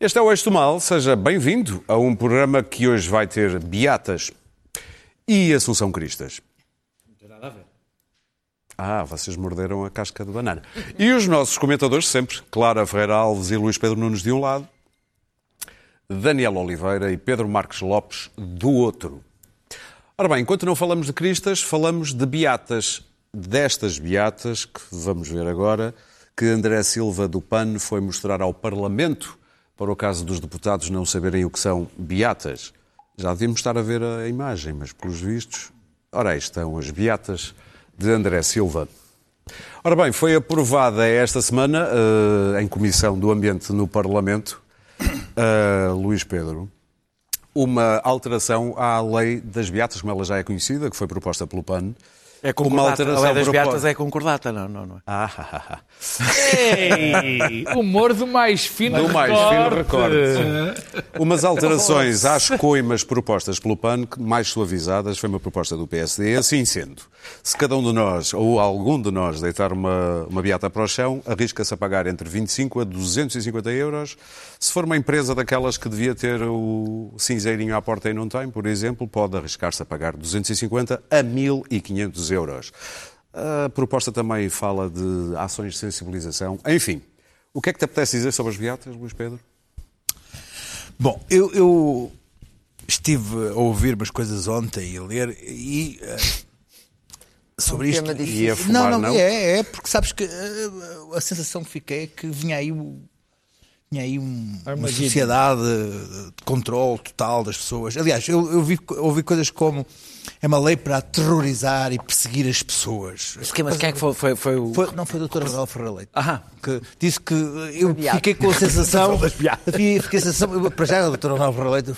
Este é o Eixo Mal, seja bem-vindo a um programa que hoje vai ter Beatas e Assunção Cristas. Não tem nada a ver. Ah, vocês morderam a casca de banana. E os nossos comentadores sempre, Clara Ferreira Alves e Luís Pedro Nunes de um lado, Daniel Oliveira e Pedro Marques Lopes do outro. Ora bem, enquanto não falamos de Cristas, falamos de Beatas. Destas Beatas, que vamos ver agora, que André Silva do PAN foi mostrar ao Parlamento para o caso dos deputados não saberem o que são beatas. Já devíamos estar a ver a imagem, mas pelos vistos, ora aí estão as beatas de André Silva. Ora bem, foi aprovada esta semana, uh, em Comissão do Ambiente no Parlamento, uh, Luís Pedro, uma alteração à lei das beatas, como ela já é conhecida, que foi proposta pelo PAN, É uma concordata. alteração A lei das proposta- beatas é concordata, não, não, não é? Ah, ah, ah, ah. Ei, humor do mais fino Do mais fino recorte. Umas alterações às coimas propostas pelo PAN, que mais suavizadas, foi uma proposta do PSD. Assim sendo, se cada um de nós, ou algum de nós, deitar uma, uma beata para o chão, arrisca-se a pagar entre 25 a 250 euros. Se for uma empresa daquelas que devia ter o cinzeirinho à porta e não tem, por exemplo, pode arriscar-se a pagar 250 a 1.500 euros. A proposta também fala de ações de sensibilização. Enfim, o que é que te apetece dizer sobre as beatas, Luís Pedro? Bom, eu, eu estive a ouvir umas coisas ontem e a ler e eh, sobre Um isto. tema e- difícil. Ia fumar, não, não, não? é, é porque sabes que eh, a sensação que fiquei é que vinha aí o. Tinha aí um- uma Armadilha. sociedade de controle total das pessoas. Aliás, eu, eu vi, ouvi coisas como é uma lei para aterrorizar e perseguir as pessoas. Mas quem, mas quem é que foi, foi, foi o... Foi- não foi o Dr. Rafael Ferreira Leite. Aham. Que disse que eu fiquei com a sensação. Fiquei a sensação. Para já, o Dr. Rafael Ferreira Leite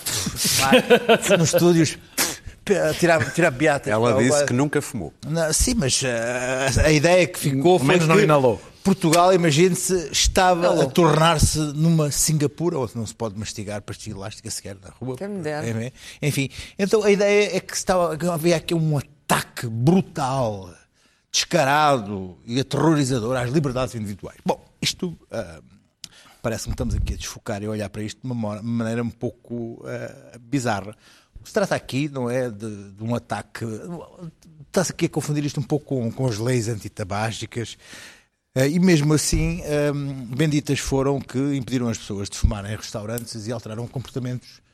nos estúdios tirar, tirar beatas. Ela disse que nunca fumou. Não, sim, mas eh, a ideia que ficou foi menos não que inalou. Portugal, imagine-se, estava a tornar-se numa Singapura, onde não se pode mastigar pastilha elástica sequer na rua. Quem me dera. É, Enfim, então a ideia é que estava, que havia aqui um ataque brutal, descarado e aterrorizador às liberdades individuais. Bom, isto ah, parece-me que estamos aqui a desfocar e a olhar para isto de uma maneira um pouco ah, bizarra. Se trata aqui não é de, de um ataque. Está-se aqui a confundir isto um pouco com, com as leis antitabágicas. Eh, E mesmo assim, hum, benditas foram que impediram as pessoas de fumarem em restaurantes e alteraram comportamentos eh,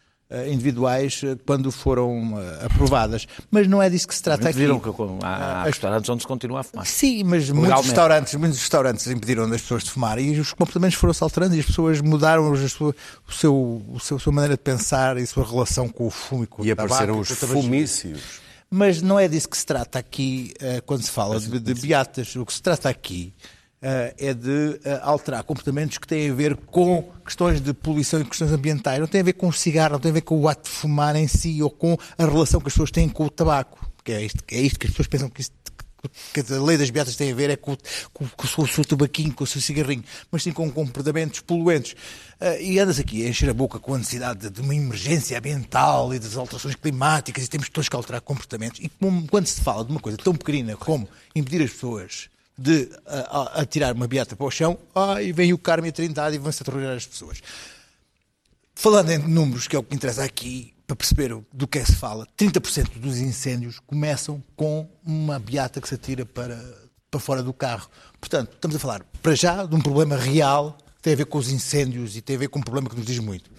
individuais eh, quando foram eh, aprovadas. Mas não é disso que se trata aqui. Viram que há, há Ah, restaurantes onde se continua a fumar. Sim, mas muitos restaurantes, muitos restaurantes impediram das pessoas de fumar e os comportamentos foram-se alterando e as pessoas mudaram as suas- o seu, o seu, a sua maneira de pensar e a sua relação com o fumo e com E o tabaco. apareceram e os com o tabagismo. fumícios. Mas não é disso que se trata aqui eh, quando se fala de, de beatas. O que se trata aqui eh, é de eh, alterar comportamentos que têm a ver com questões de poluição e questões ambientais. Não tem a ver com o cigarro, não tem a ver com o ato de fumar em si ou com a relação que as pessoas têm com o tabaco. Que é isto, é isto que as pessoas pensam que isto que a lei das beatas tem a ver é com, com- com o seu tabaquinho, com o seu cigarrinho, mas sim com comportamentos poluentes. Ah, e andas aqui a encher a boca com a necessidade de, de uma emergência ambiental e das alterações climáticas e temos todos que alterar comportamentos. E como- quando se fala de uma coisa tão pequenina como impedir as pessoas de ah, ah, atirar uma beata para o chão, ai, vem o karma e a trindade e vão-se aterrorizar as pessoas. Falando em números, que é o que interessa aqui, para perceber do que é que se fala, 30% dos incêndios começam com uma beata que se atira para, para fora do carro. Portanto, estamos a falar, para já, de um problema real que tem a ver com os incêndios e tem a ver com um problema que nos diz muito.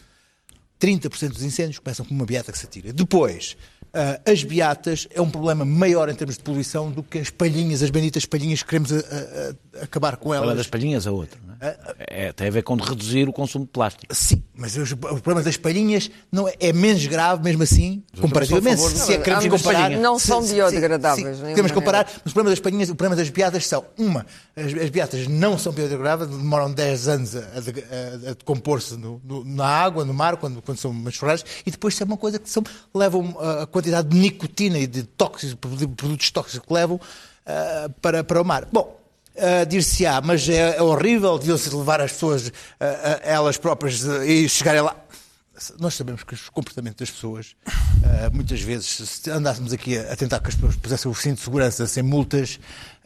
30% dos incêndios começam com uma beata que se atira. Depois, ah, as beatas é um problema maior em termos de poluição do que as palhinhas, as benditas palhinhas que queremos ah, ah, acabar com Uma elas. das palhinhas a outra. Não é? É, tem a ver com reduzir o consumo de plástico. Sim, mas os- o problema das palhinhas não é, é menos grave, mesmo assim, comparativamente. a favor Se é que queremos comparar. não se- são se- biodegradáveis, sim, nem Temos uma que comparar, mas o problema das palhinhas, o problema das beatas são, uma, as, as beatas não são biodegradáveis, demoram 10 anos a, a de- a- a decompor-se na água, no mar, quando, quando são menstruais, e depois é uma coisa que são, levam a, a quantidade de nicotina e de tóxicos, de produtos tóxicos que levam ah, para, para o mar. Bom, Uh, dir-se-á, mas é, é horrível, deviam-se levar as pessoas, uh, uh, elas próprias, uh, e chegarem lá. Nós sabemos que os comportamentos das pessoas, uh, muitas vezes, se andássemos aqui a, tentar que as pessoas pusessem o cinto de segurança sem multas, uh,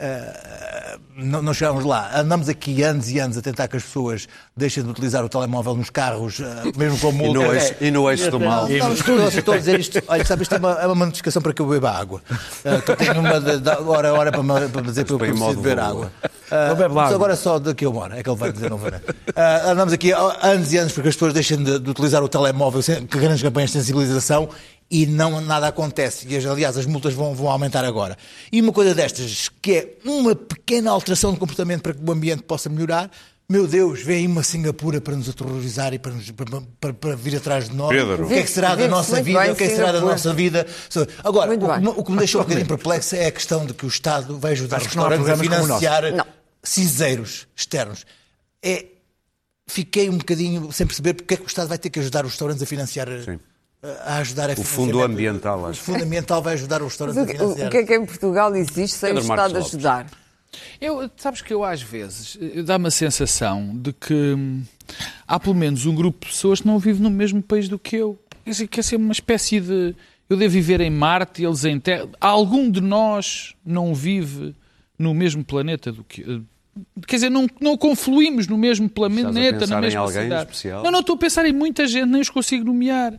não, não chegávamos lá. Andamos aqui anos e anos a tentar que as pessoas deixem de utilizar o telemóvel nos carros, uh, mesmo com E multas. no eixo, e no eixo do mal. Não, estou, a dizer isto. Olha, sabe, isto é uma, é uma notificação para que eu beba água. Uh, que eu tenho uma de, de hora a hora para, me- para dizer que eu preciso beber água. Não bebe água. agora só daqui a uma hora, é que ele vai dizer, não vai. Uh, andamos aqui há anos e anos para que as pessoas deixem de, de utilizar o telemóvel, que grandes campanhas de sensibilização e não nada acontece. E, aliás, as multas vão, vão aumentar agora. E uma coisa destas, que é uma pequena alteração de comportamento para que o ambiente possa melhorar, meu Deus, vem aí uma Singapura para nos aterrorizar e para, nos- para- para- para vir atrás de nós. Pedro. O que é que será da nossa muito vida? bem O que é que será da nossa vida? Agora, o, que bem. me- o que me deixou um bocadinho perplexo é a questão de que o Estado vai ajudar os restaurantes a financiar cinzeiros externos. É, fiquei um bocadinho sem perceber porque é que o Estado vai ter que ajudar os restaurantes a financiar. Sim. A ajudar a O fundo ambiental, O fundo ambiental vai ajudar os Mas restaurantes o a que, o- financiar. o que é que em Portugal existe sem Pedro o Marcos Estado Lopes. ajudar? Eu, sabes que eu às vezes dá-me a sensação de que hum, há pelo menos um grupo de pessoas que não vive no mesmo país do que eu. Quer dizer, quer ser uma espécie de. Eu devo viver em Marte e eles em Terra. Algum de nós não vive no mesmo planeta do que. eh, Quer dizer, não, não confluímos no mesmo planeta, na mesma cidade. especial? Não, não estou a pensar em muita gente, nem os consigo nomear.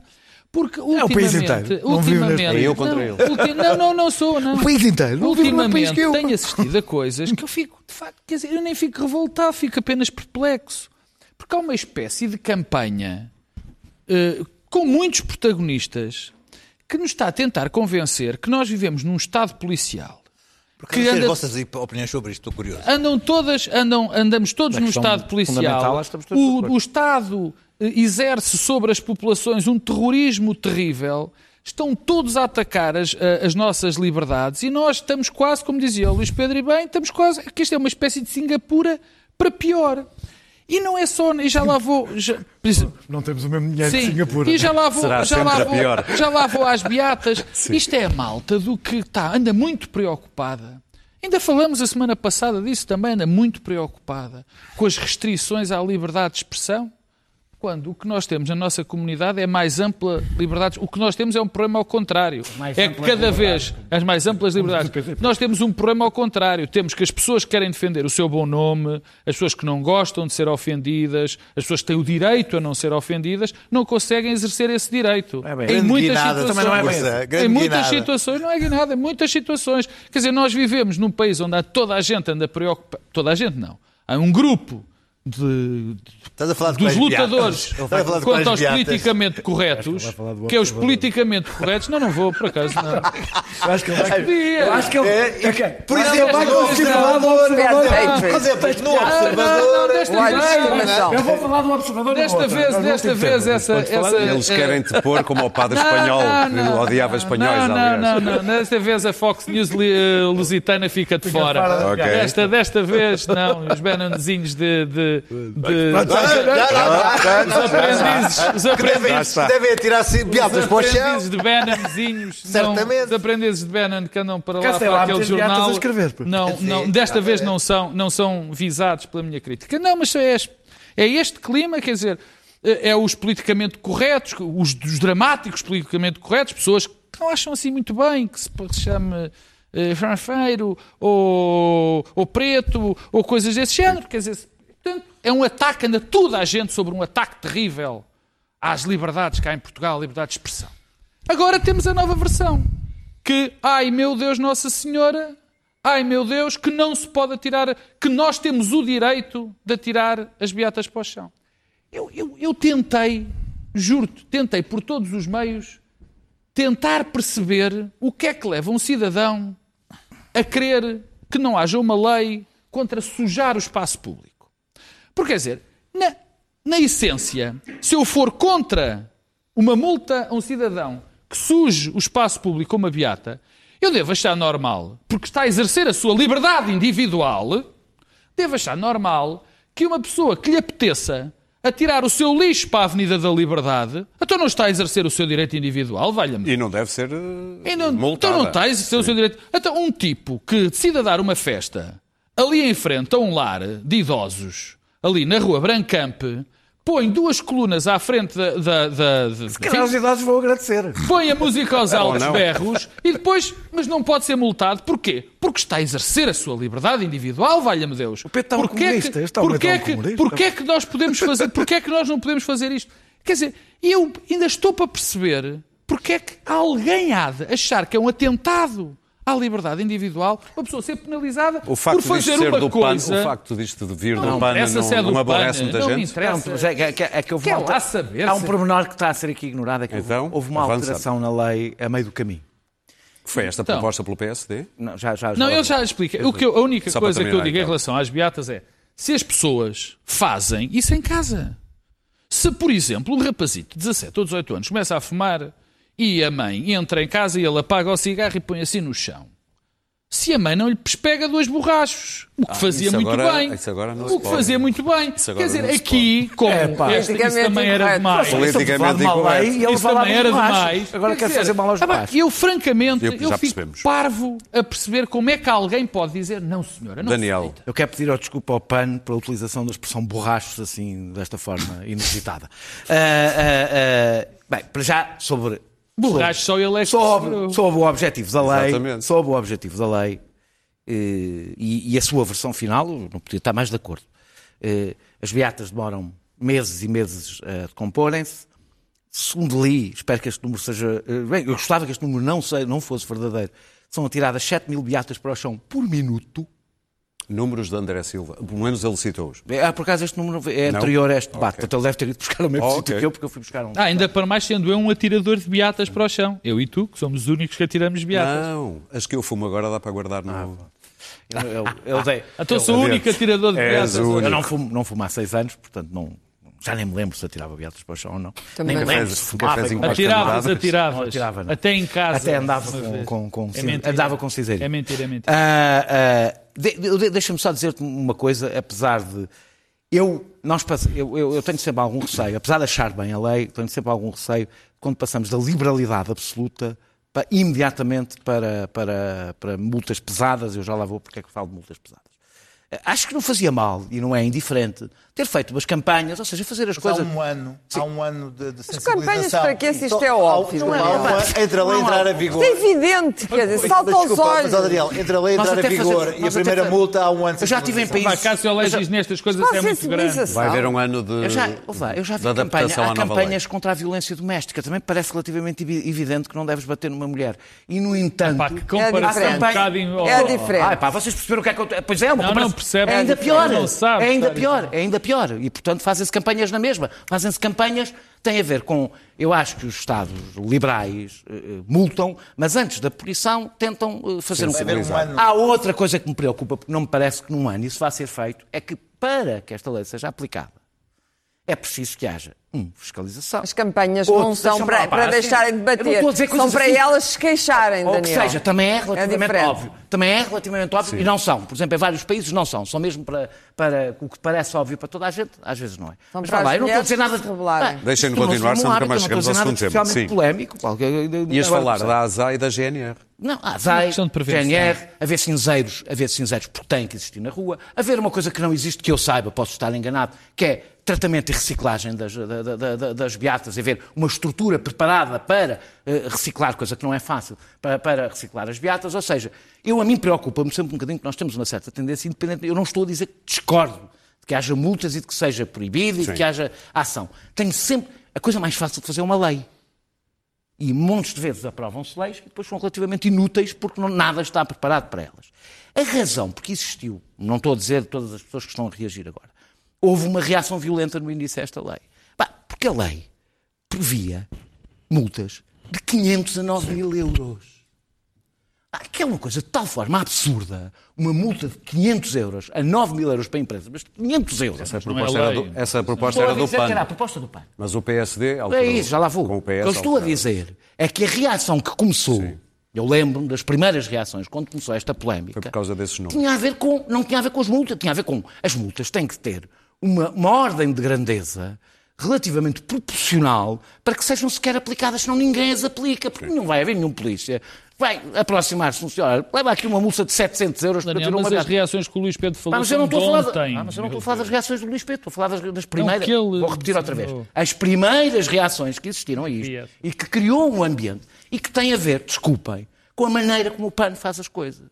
Porque o país ultimamente. inteiro. Não vive neste ultimamente país. É eu contra não, ele. ulti- não, não, não sou, não. O país inteiro. Não mesmo país Ultimamente que eu. tenho assistido a coisas que eu fico, de facto, quer dizer, eu nem fico revoltado, fico apenas perplexo. Porque há uma espécie de campanha eh, com muitos protagonistas que nos está a tentar convencer que nós vivemos num Estado policial. Que que as anda- vossas opiniões sobre isto, estou curioso. Andam todas, andam, andamos todos num questão Estado policial. O, o Estado exerce sobre as populações um terrorismo terrível. Estão todos a atacar as, a- as nossas liberdades e nós estamos quase, como dizia o Luís Pedro e bem, estamos quase, que isto é uma espécie de Singapura para pior. E não é só, e já lá vou, já, Não temos o mesmo dinheiro Sim, de Singapura. e já lá vou, Será já lá vou, pior. já lá vou às beatas. Isto é a malta do que está, anda muito preocupada. Ainda falamos a semana passada disso também, anda muito preocupada com as restrições à liberdade de expressão. Quando o que nós temos na nossa comunidade é mais ampla liberdade. O que nós temos é um problema ao contrário. Mais é que cada liberdade. vez as mais amplas liberdades. Nós temos um problema ao contrário. Temos que as pessoas que querem defender o seu bom nome, as pessoas que não gostam de ser ofendidas, as pessoas que têm o direito a não ser ofendidas, não conseguem exercer esse direito. É bem. em Grande muitas guinada, situações. não é bem em muitas guinada. situações, não é guinada, em muitas situações. Quer dizer, nós vivemos num país onde há toda a gente anda preocupada. Toda a gente não. Há um grupo de, Estás a falar de dos lutadores Estás a falar de quanto aos beatas? politicamente corretos, do que é os politicamente corretos, não, não vou, por acaso, não. Eu acho que ele vai. Podia. Eu acho que ele. É, ok. Por Não, exemplo, ele vai falar do observador. Por exemplo, no não, Observador. Eu vou falar do observador. desta vez, desta vez, essa, Eles eh, querem te pôr como o padre espanhol Não, que não, odiava espanhóis, não. Não, não, não. Desta vez a Fox News eh, lusitana fica de fora. Desta, vez, não. Os Benanzinhos de. De, os aprendizes. Os aprendizes. Devem, beatas Os para o chão. aprendizes de Bannonzinhos. Certamente. Os aprendizes de Bannon que andam para Cá lá para lá, aquele jornal. a escrever, pô. Não, não, desta vez não são, não são visados pela minha crítica. Não, mas é este, é este clima, quer dizer, é é os politicamente corretos, os, os dramáticos politicamente corretos, pessoas que não acham assim muito bem que se chame eh, franfeiro ou, ou preto ou coisas desse género. Quer dizer, é um ataque, anda toda a gente sobre um ataque terrível às liberdades cá em Portugal, liberdade de expressão. Agora temos a nova versão. Que, ai meu Deus, Nossa Senhora, ai meu Deus, que não se pode atirar, que nós temos o direito de atirar as beatas para o chão. Eu, eu, eu tentei, juro-te, tentei por todos os meios tentar perceber o que é que leva um cidadão a querer que não haja uma lei contra sujar o espaço público. Porque, quer dizer, na, na essência, se eu for contra uma multa a um cidadão que suje o espaço público como uma beata, eu devo achar normal, porque está a exercer a sua liberdade individual, devo achar normal que uma pessoa que lhe apeteça atirar o seu lixo para a Avenida da Liberdade, então não está a exercer o seu direito individual, valha-me. E não deve ser eh, E não, multada. então não está a exercer o seu direito. Então, um tipo que decida dar uma festa ali em frente a um lar de idosos, ali na rua Brancampe, põe duas colunas à frente da. da, da, da- Se calhar os idosos vão agradecer. põe a música aos altos não. berros e depois, mas não pode ser multado. Porquê? Porque está a exercer a sua liberdade individual, valha-me Deus. O Pedro está um comunista, este homem porquê, está um é que, comunista. porquê é que nós podemos fazer, porquê é que nós não podemos fazer isto? Quer dizer, eu ainda estou para perceber porque é que alguém há de achar que é um atentado à liberdade individual uma pessoa ser penalizada O facto por fazer ser uma do coisa... PAN, o facto disto de vir não, do PAN não, se é do não aborrece PAN, muita não me gente. interessa. Não, é, é, que- é que houve Quer uma lá saber Há um pormenor que está a ser aqui ignorado, é que houve- Então, houve uma avança. alteração na lei a meio do caminho. Foi esta Então. proposta pelo PSD? Não, já, já, Não, já- ele já explica. O que eu- a única Só coisa que eu digo em então. relação às beatas é se as pessoas fazem isso em casa. Se, por exemplo, um rapazito de 17 ou 18 anos começa a fumar e a mãe entra em casa e ele apaga o cigarro e põe assim no chão. Se a mãe não lhe pega dois borrachos, o que fazia isso muito agora- bem. isso agora não o se que pode. fazia muito bem. Quer dizer, se aqui, como É, pá. este, isso também era demais. Politicamente incorreto. Isso também era demais. Agora quer fazer mal aos ah, borrachos. Eu, francamente, Eu- eu, já fico percebemos. parvo a perceber como é que alguém pode dizer não, senhora, não se Daniel. deita." Eu quero pedir ao desculpa ao PAN pela utilização da expressão borrachos assim, desta forma inusitada. Ah, ah, ah, bem, para já, sobre. Borracho só ele é sofreu. sobre o objetivo da lei. Exatamente. Sobre o objetivo da lei. eh, e, e a sua versão final, eu não podia estar mais de acordo. Eh, as beatas demoram meses e meses a decomporem-se. Segundo li, espero que este número seja. eh, Bem, eu gostava que este número não, sei, não fosse verdadeiro. São atiradas 7 mil beatas para o chão por minuto. Números de André Silva. Pelo menos ele citou-os. Ah, por acaso este número é Não? anterior a este debate. Ok. Portanto, ele deve ter ido buscar o mesmo Oh, sítio ok. que eu, porque eu fui buscar um. Ah, ainda para mais sendo eu um atirador de beatas para o chão. Eu e tu, que somos os únicos que atiramos beatas. Não, as que eu fumo agora dá para guardar no... Ele, ele, ele tem- Então sou o único atirador de beatas. Eu não fumo, não fumo há seis anos, portanto não, já nem me lembro se atirava beatas para o chão ou não. Também nem me não. lembro se Um fumava. Atiravas, atiravas. Não atirava, não. Até em casa. Até andava com, com, com, É mentira. andava com cinzeirinho. É mentira, é mentira. Ah, ah, de- de- Deixa-me só dizer-te uma coisa, apesar de. Eu, nós, eu, eu, eu tenho sempre algum receio, apesar de achar bem a lei, tenho sempre algum receio quando passamos da liberalidade absoluta para, imediatamente para, para, para multas pesadas. Eu já lá vou porque é que falo de multas pesadas. Ah, Acho que não fazia mal e não é indiferente ter feito umas campanhas, ou seja, fazer as Há coisas. um ano, há um ano de, de As sensibilização. campanhas para que se isto é Então, óbvio. há- há Daniel. um ano entre a lei entrar a vigor. Isto é evidente, quer dizer, salta aos olhos. Mas, Daniel, entre a lei entrar a vigor fazemos- e a primeira multa há um ano de Eu já tive em países. Vai, Cássio Alegis nestas coisas é muito grande. Vai haver um ano de, Eu já, ouve eu já vi campanha, há campanhas lei. contra a violência doméstica. Também parece relativamente evi- evidente que não deves bater numa mulher. E, no entanto... Pá, que comparação diferente. um bocadinho... É oh, diferente. Ah, pá, vocês perceberam o que é que eu... Pois é, uma Não, comparação- não percebe. É ainda É pior. Não é ainda pior. É ainda pior. E, portanto, fazem-se campanhas na mesma. Fazem-se campanhas... Tem a ver com... Eu acho que os Estados liberais eh, eh, multam, mas antes da punição tentam eh, fazer um... Haver um ano. Há outra coisa que me preocupa, porque não me parece que num ano isso vá ser feito, é que para que esta lei seja aplicada, é preciso que haja, um, fiscalização. As campanhas Outro, não são para, para deixarem de bater. a São para assim. elas se queixarem, Ou que Daniel. seja, também é relativamente diferente. óbvio. Também é relativamente óbvio e não são. Por exemplo, em vários países não são. São mesmo para, para o que parece óbvio para toda a gente, às vezes não é. São Mas para lá, as eu não estou a dizer nada rebelarem. Ah, Deixem-no tornou-se continuar, senão nunca mais chegamos a ao segundo tema. Sim. polémico. qualquer- Ias falar da ASA e da GNR. Não, há ZAI, questão de prevenção. GNR, haver cinzeiros, haver cinzeiros porque têm que existir na rua, haver uma coisa que não existe, que eu saiba, posso estar enganado, que é tratamento e reciclagem das, da- da- da- das beatas, haver uma estrutura preparada para eh, reciclar, coisa que não é fácil, para, para reciclar as beatas, ou seja, eu a mim preocupa-me sempre um bocadinho que nós temos uma certa tendência independente, eu não estou a dizer que discordo de que haja multas e de que seja proibido e de que haja ação. Tenho sempre, a coisa mais fácil de fazer é uma lei. E montes de vezes aprovam-se leis que depois são relativamente inúteis porque não- nada está preparado para elas. A razão porque existiu, não estou a dizer todas as pessoas que estão a reagir agora, houve uma reação violenta no início a esta lei. Pá, porque a lei previa multas de 500 a 9 mil euros. Ah, Que é uma coisa de tal forma absurda, uma multa de 500 euros a 9 mil euros para a empresa, mas 500 euros. Essa é proposta, era do, essa proposta era do que era a PAN. proposta do PAN. Mas o PSD... É isso, já lá vou. Com o O PS que eu estou a dizer é que a reação que começou, eu lembro-me das primeiras reações quando começou esta polémica, Foi por causa desses números. tinha a ver com, não tinha a ver com as multas, tinha a ver com as multas têm que ter uma, uma ordem de grandeza relativamente proporcional para que sejam sequer aplicadas, senão ninguém as aplica, porque não vai haver nenhum polícia. Vai aproximar-se um senhor, leva aqui uma multa de 700 euros para Daniel, tirar uma mas as reações que o Luís Pedro Pá, falou mas eu não estou a de falar, ontem. Ah, mas eu não estou a falar das reações do Luís Pedro, estou a falar das, das primeiras. que ele Vou repetir outra vez. As primeiras reações que existiram a isto e que criou um ambiente e que tem a ver, desculpem, com a maneira como o PAN faz as coisas.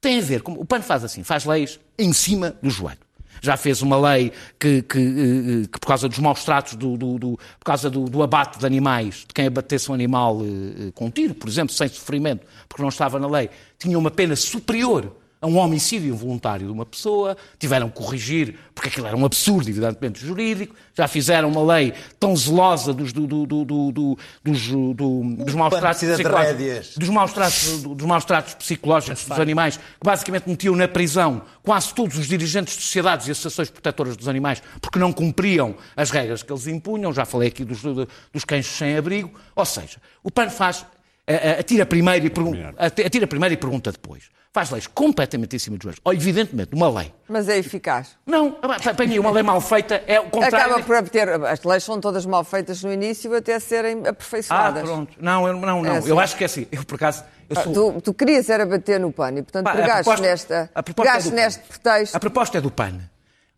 Tem a ver com. O PAN faz assim, faz leis em cima do joelho. Já fez uma lei que, que, eh, eh, que por causa dos maus tratos, do, do- do- por causa do, do abate de animais, de quem abatesse um animal eh, com um tiro, por exemplo, sem sofrimento, porque não estava na lei, tinha uma pena superior a um homicídio involuntário de uma pessoa, tiveram que corrigir, porque aquilo era um absurdo, evidentemente, jurídico, já fizeram uma lei tão zelosa dos, do, do, do, do- do- dos, do- dos maus tratos psicológicos, dos maus tratos, dos maus tratos psicológicos dos animais, que basicamente metiam na prisão quase todos os dirigentes de sociedades e associações protetoras dos animais, porque não cumpriam as regras que eles impunham. Já falei aqui dos, dos cães sem abrigo. Ou seja, o PAN faz, atira primeiro e, pergun- atira primeiro e pergunta depois. Faz leis completamente em cima dos joelhos. Ou, evidentemente, uma lei. Mas é eficaz. Não, apanhei uma lei mal feita, é o contrário. Acaba por ter. As leis são todas mal feitas no início até serem Ah, aperfeiçoadas. pronto. Não, eu, não, não. É assim. Eu acho que é assim. Eu, por acaso, eu Ah, sou... Tu, tu querias era bater no pano e, portanto, Pá, a pegaste proposta- nesta, a proposta pegaste é PAN. neste pretexto. A proposta é do PAN.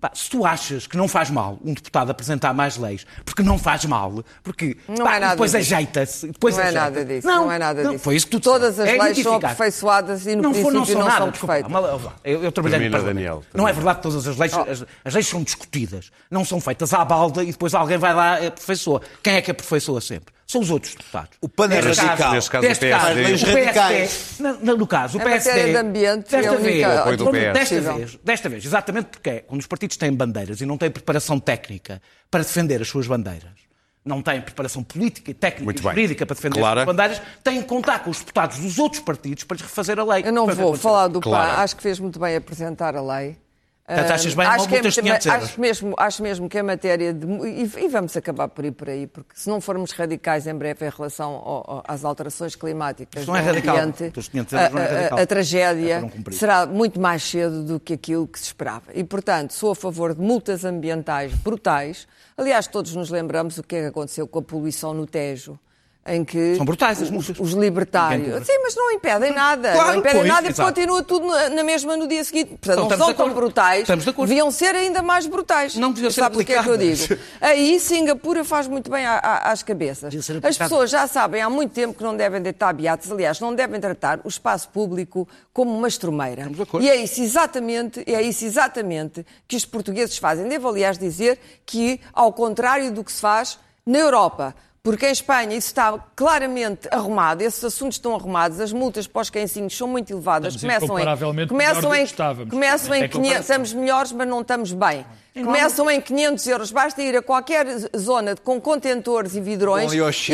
Pá, se tu achas que não faz mal um deputado apresentar mais leis, porque não faz mal, porque Não pá, é nada depois ajeita-se. depois Não é ajeita-se. nada disso, não é nada disso. Foi isso que tu Todas disseste. as É leis são aperfeiçoadas e, no não, for- princípio, não são não nada, são desculpa, perfeitas. Eu, eu trabalhei Termina, no. Daniel, Não é verdade que todas as leis, as, as leis são discutidas, não são feitas à balda e depois alguém vai lá e aperfeiçoa. Quem é que aperfeiçoa sempre? São os outros deputados. O PAN é radical. Neste caso, o deste PSD. caso, Leis o PSD, na- no caso, o PSD. matéria de ambiente, é desta única- vez, O apoio do PS. desta vez, desta vez, exatamente porque é, quando os partidos têm bandeiras e não têm preparação técnica para defender as suas bandeiras, não têm preparação política e técnica Muito e bem. jurídica para defender Clara. as suas bandeiras, têm que contar com os deputados dos outros partidos para lhes refazer a lei. Eu não vou falar do. PAN, acho que fez muito bem apresentar a lei. Portanto, achas bem Ah, uma que é multa de muito- 500 euros? acho mesmo, acho mesmo que em matéria de. E, e vamos acabar por ir por aí, porque se não formos radicais em breve em relação ao- ao- às alterações climáticas Isto não é radical. ambiente, Os 500 euros não é a- a- radical. a, É tragédia cumprir. será muito mais cedo do que aquilo que se esperava. E, portanto, sou a favor de multas ambientais brutais. Aliás, todos nos lembramos o que é que aconteceu com a poluição no Tejo. Em que São brutais as os, multas. os libertários. Sim, mas não impedem nada. Claro, não impedem pois, nada e continua tudo na, mesma no dia seguinte. Portanto, Então, não são tão brutais. Estamos de acordo. Deviam ser ainda mais brutais. Não deviam ser Sabes o que é que eu digo? Aí Singapura faz muito bem à- à- às cabeças. As pessoas já sabem há muito tempo que não devem deitar beatos. Aliás, não devem tratar o espaço público como uma estrumeira. Estamos de acordo. E é isso exatamente, é isso exatamente que os portugueses fazem. Devo, aliás, dizer que, ao contrário do que se faz na Europa, porque em Espanha isso está claramente arrumado, esses assuntos estão arrumados, as multas para os cãezinhos são muito elevadas, Estamos começam do que em, estávamos. começam em É 500, estamos melhores, mas não estamos bem. Começam em 500 euros, basta ir a qualquer zona com contentores e vidrões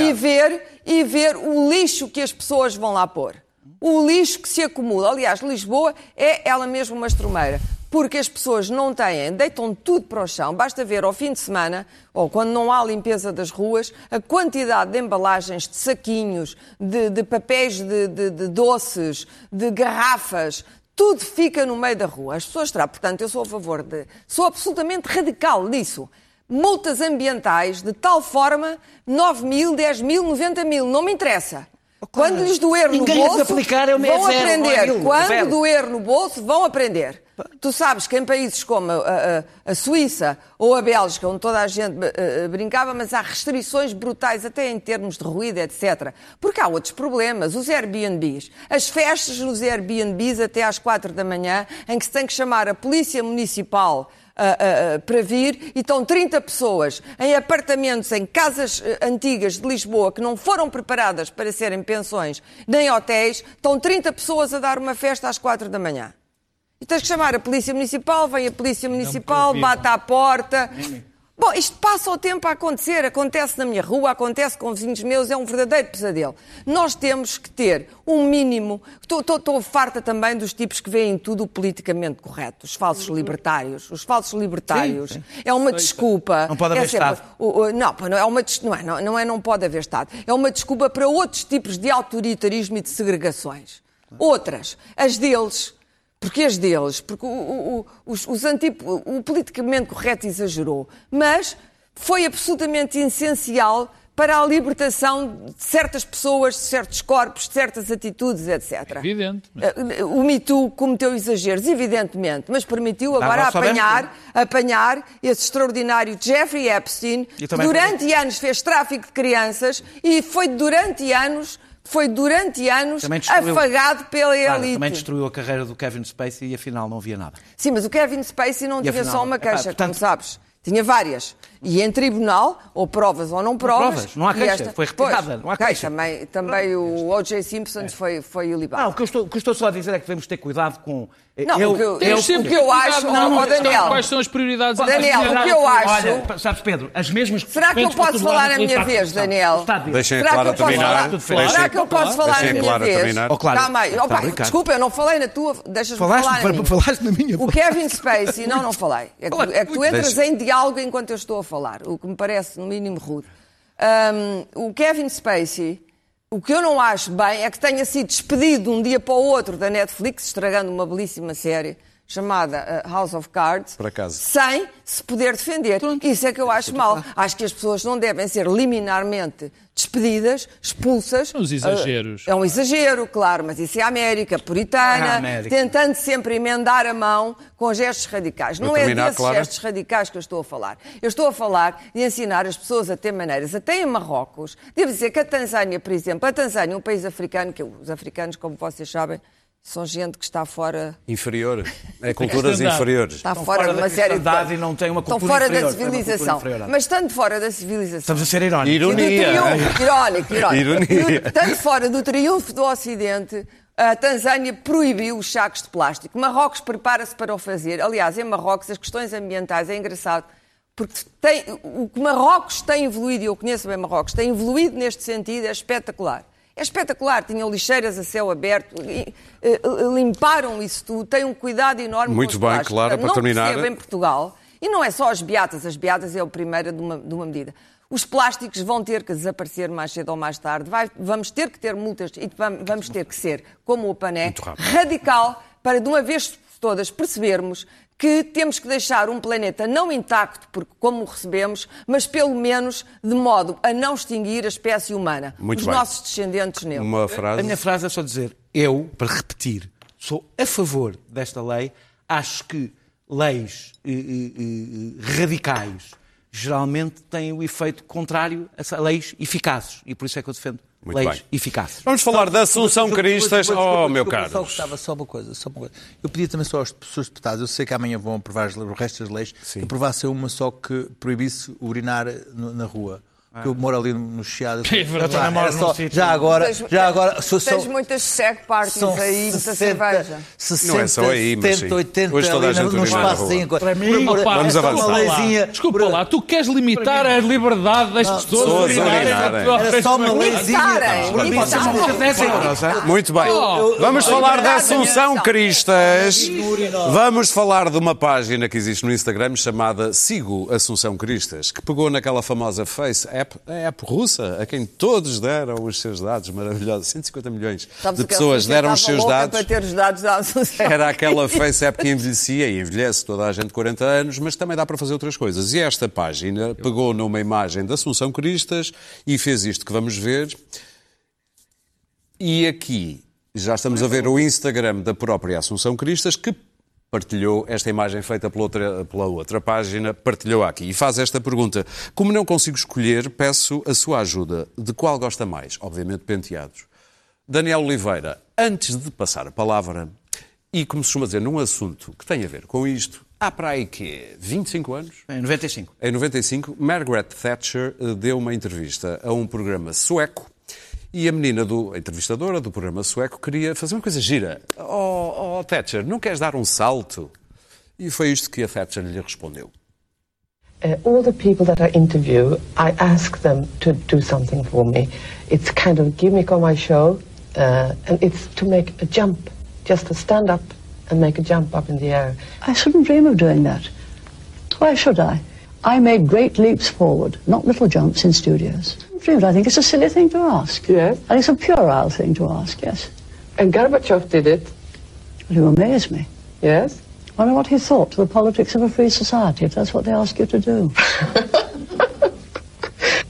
e ver, e ver o lixo que as pessoas vão lá pôr. O lixo que se acumula. Aliás, Lisboa é ela mesma uma estrumeira. Porque as pessoas não têm, deitam tudo para o chão. Basta ver ao fim de semana, ou quando não há limpeza das ruas, a quantidade de embalagens, de saquinhos, de, de papéis de, de- de doces, de garrafas, tudo fica no meio da rua. As pessoas terão. Portanto, eu sou a favor de. Sou absolutamente radical nisso. Multas ambientais de tal forma 9 mil, 10 mil, 90 mil, não me interessa. Quando lhes doer no Ninguém bolso, aplicar é vão zero, aprender. é Quando zero. doer no bolso, vão aprender. Tu sabes que em países como a, a- a Suíça ou a Bélgica, onde toda a gente eh, eh, brincava, mas há restrições brutais, até em termos de ruído, etc. Porque há outros problemas. Os Airbnbs. As festas nos Airbnbs até às quatro da manhã, em que se tem que chamar a Polícia Municipal ah, ah, para vir e estão 30 pessoas em apartamentos, em casas ah, antigas de Lisboa que não foram preparadas para serem pensões nem hotéis, estão 30 pessoas a dar uma festa às 4 da manhã. E tens que chamar a Polícia Municipal, vem a Polícia Municipal, bate à porta. Bom, isto passa o tempo a acontecer, acontece na minha rua, acontece com vizinhos meus, é um verdadeiro pesadelo. Nós temos que ter um mínimo. Estou, estou, estou farta também dos tipos que veem tudo politicamente correto, os falsos libertários. Os falsos libertários Sim, é uma desculpa. Não pode haver é sempre- Estado. o- o- não, não é uma não é, não, não é não pode haver Estado. É uma desculpa para outros tipos de autoritarismo e de segregações. Outras, as deles. Porque as deles, porque o, o- os, os anti, o politicamente correto exagerou, mas foi absolutamente essencial para a libertação de certas pessoas, de certos corpos, de certas atitudes, etc. Evidente. Eh, O Me Too cometeu exageros, evidentemente, mas permitiu agora apanhar, apanhar esse extraordinário Jeffrey Epstein, que durante anos fez tráfico de crianças e foi durante anos, foi durante anos destruiu- afagado pela Claro, elite. também destruiu a carreira do Kevin Spacey e afinal não havia nada. Sim, mas o Kevin Spacey não E tinha afinal, só uma queixa, portanto- como sabes. Tinha várias. E em tribunal, ou provas ou não provas. provas, não há queixa, foi retirada, Pois, não há queixa. Também, também o O.J. Simpson foi, foi ilibado. Não, o que, estou, o que eu estou só a dizer é que devemos ter cuidado com. Não, o que eu- eu, o que eu acho- Não, não, Daniel. Quais são as prioridades? Daniel, o que eu acho- Olha, sabes, Pedro, as mesmas. Será que eu posso falar a minha vez. Daniel? Deixem a Será que Clara eu terminar. Será que eu posso falar a minha vez? Oh, Calma aí. desculpa, eu não falei na tua. Deixas-me Falaste, falar na minha. falaste na minha. O Kevin Spacey, não, não falei. É que, é que tu entras Deixa- em diálogo enquanto eu estou a falar, o que me parece, no mínimo, rude. O Kevin Spacey, o que eu não acho bem é que tenha sido despedido de um dia para o outro da Netflix, estragando uma belíssima série chamada uh, House of Cards, Por acaso. sem se poder defender. Isso é que eu acho mal. Acho que as pessoas não devem ser liminarmente despedidas, expulsas. Os exageros. Uh, É um exagero, claro, mas isso é a América puritana, Ah, a América. tentando sempre emendar a mão com gestos radicais. Para não é terminar, desses Clara. gestos radicais que eu estou a falar. Eu estou a falar de ensinar as pessoas a ter maneiras. Até em Marrocos, devo dizer que a Tanzânia, por exemplo, a Tanzânia é um país africano, que os africanos, como vocês sabem, são gente que está fora Inferior. É culturas inferiores. Está Estão fora, fora de da uma série de e não têm uma Estão cultura fora inferior, da civilização. inferior. Mas estando fora da civilização. Estamos a ser irónicos. Ironia. Triunfo, irónico, irónico. Ironia. Tanto fora do triunfo do Ocidente, a Tanzânia proibiu os sacos de plástico. Marrocos prepara-se para o fazer. Aliás, em Marrocos, as questões ambientais é engraçado. Porque tem, o que Marrocos tem evoluído, e eu conheço bem Marrocos, tem evoluído neste sentido, é espetacular. É espetacular, tinham lixeiras a céu aberto, e, eh, limparam isso tudo, têm um cuidado enorme Muito com os bem, Portanto, para terminar- Não percebo em Portugal, e não é só as beatas, as beatas é a primeira de uma, de uma medida. Os plásticos vão ter que desaparecer mais cedo ou mais tarde. Vai- vamos ter que ter multas e vam- vamos ter que ser, como o Pané, radical para de uma vez por todas percebermos que temos que deixar um planeta não intacto, porque como o recebemos, mas pelo menos de modo a não extinguir a espécie humana. Muito os bem. nossos descendentes nele. Uma A frase. minha frase é só dizer: eu, para repetir, sou a favor desta lei. Acho que leis eh, eh, eh, radicais geralmente têm o efeito contrário a leis eficazes. E por isso é que eu defendo Muito leis bem. eficazes. Vamos falar da Assunção Cristas. Desculpa, Oh, meu desculpa, Só caro. gostava só uma coisa, só uma coisa. Eu pedi também só aos seus deputados, eu sei que amanhã vão aprovar as- o resto das leis, que aprovassem uma só que proibisse urinar no- na rua. Que eu moro ali no Chiado. É verdade. Eu só- já agora, Tens- já agora, sou- Tens são- muitas sec parties são aí, muita 60, cerveja. 60, Não é só aí, mas 70, sim. 80 Hoje toda a ali gente num espacinho. rua. Para mim, Por- Opa, Vamos avançar. Desculpa lá, leizinha. Desculpa por- lá, tu queres limitar a liberdade das pessoas pessoas Era só uma leizinha. Imitarem, Por mim, imitarem. são uma- 10 euros, hein? Muito bem. Oh, Vamos falar da Assunção Não. Cristas. Vamos falar de uma página que existe no Instagram chamada Sigo Assunção Cristas, que pegou naquela famosa Face App, a app russa, a quem todos deram os seus dados maravilhosos. 150 milhões Sabes de a pessoas deram os seus dados. para ter os dados da. Era aquela Face App que envelhecia e envelhece toda a gente de 40 anos, mas também dá para fazer outras coisas. E esta página pegou numa imagem da Assunção Cristas e fez isto que vamos ver. E aqui já estamos a ver o Instagram da própria Assunção Cristas que partilhou esta imagem feita pela outra, pela outra página, partilhou aqui e faz esta pergunta. Como não consigo escolher, peço a sua ajuda. De qual gosta mais? Obviamente penteados. Daniel Oliveira, antes de passar a palavra, e como se costuma dizer, num assunto que tem a ver com isto, há para aí que 25 anos, Em 95. em 95, Margaret Thatcher eh, deu uma entrevista a um programa sueco e a menina, do, a entrevistadora do programa sueco, queria fazer uma coisa gira. Oh, oh, Thatcher, não queres dar um salto? E foi isto que a Thatcher lhe respondeu. uh, all the people that I interview, I ask them to do something for me. It's kind of gimmick on my show, uh, and it's to make a jump, just to stand up and make a jump up in the air. I shouldn't dream of doing that. Why should I? I made great leaps forward, not little jumps in studios. Dreamed, I think it's a silly thing to ask. Yes. And it's a puerile thing to ask, yes. And Gorbachev did it. You amaze me. Yes. I Wonder what he thought to the politics of a free society, if that's what they ask you to do.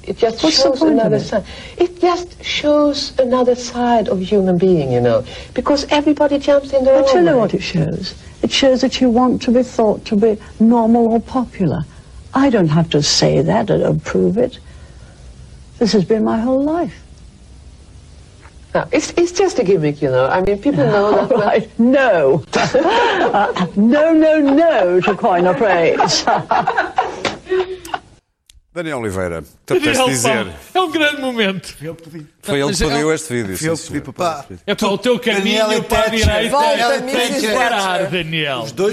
It just What's the shows another it? side. It just shows another side of human being, you know, because everybody jumps in their I'll own tell you way. what it shows. It shows that you want to be thought to be normal or popular. I don't have to say that or approve it. This has been my whole life. No, it's, it's just a gimmick, you know. I mean, people know that. right, no. Uh, no, no, no, to coin a phrase. Daniel Oliveira, te apetece dizer. É um grande momento. Foi ele que é- pediu este vídeo. Eu sim, que pedi senhor. para. É para o teu caminho e para a direita. Volta, Tem que parar. Daniel. Os dois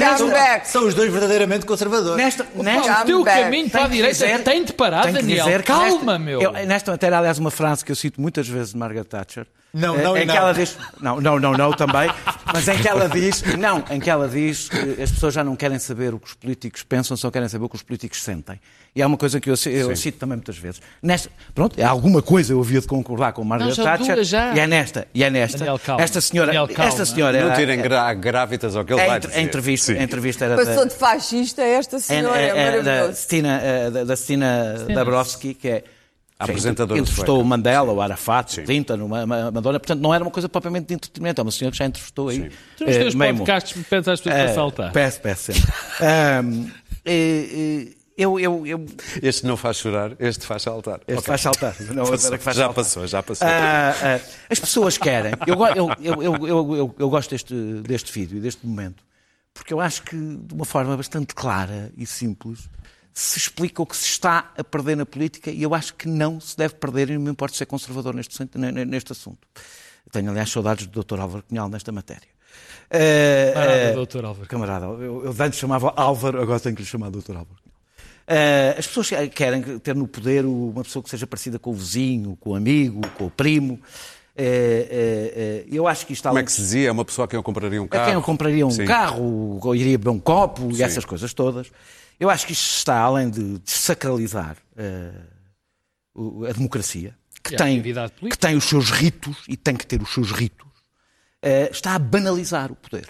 são, os dois verdadeiramente conservadores. Nesta, o teu caminho para a direita tem de parar, Daniel. Calma, meu. eu- nesta matéria, aliás, uma frase que eu cito muitas vezes de Margaret Thatcher. Não, eh, não em não. que ela diz, não, não, não, não também, mas em que ela diz, não, em que ela diz que as pessoas já não querem saber o que os políticos pensam, só querem saber o que os políticos sentem. E é uma coisa que eu, eu cito também muitas vezes. Nesta, pronto, é alguma coisa eu havia de concordar com Margaret Não, Thatcher. duas já. E é nesta, e é nesta. Daniel, calma. Esta senhora, Daniel, calma. esta senhora Não era- tirem gra- grávidas ao que ele a, vai dizer. a entrevista, a entrevista era Passou da, de fascista esta senhora, é, é- é da maravilhoso. Stina, eh, da, da Stina Dabrowski, que é apresentadora entrevistou o Mandela, o Arafat, o Clinton, uma, uma Madonna, portanto não era uma coisa propriamente de entretenimento, é uma senhora que já entrevistou aí. Tu nos eh, teus meio podcasts me pedes às pessoas mundo. para Eh, saltar. Peço, peço sempre. Ahm, eh, eh, eu, eu, eu, Este não faz chorar, este faz saltar. este Ok. faz saltar. Não, Passou, espera que faz já saltar. passou, já passou. Ah, ah, as pessoas querem. Eu, eu, eu, eu, eu, eu- eu gosto deste, deste vídeo e deste momento, porque eu acho que, de uma forma bastante clara e simples, se explica o que se está a perder na política e eu acho que não se deve perder, e não me importa ser conservador neste, neste assunto. Tenho, aliás, saudades do Dr. Álvaro Cunhal nesta matéria. Ah, Camarada ah, Dr. Álvaro. Camarada, eu, eu antes chamava Álvaro, agora tenho que lhe chamar Dr. Álvaro. Uh, as pessoas querem ter no poder uma pessoa que seja parecida com o vizinho, com o amigo, com o primo. Uh, uh, uh, eu acho que isto Como é que se dizia? É uma pessoa a quem eu compraria um a carro. quem eu compraria um Sim. carro, ou iria beber um copo e Sim. essas coisas todas. Eu acho que isto está, além de desacralizar uh, a democracia, que tem, que tem os seus ritos e tem que ter os seus ritos, uh, está a banalizar o poder.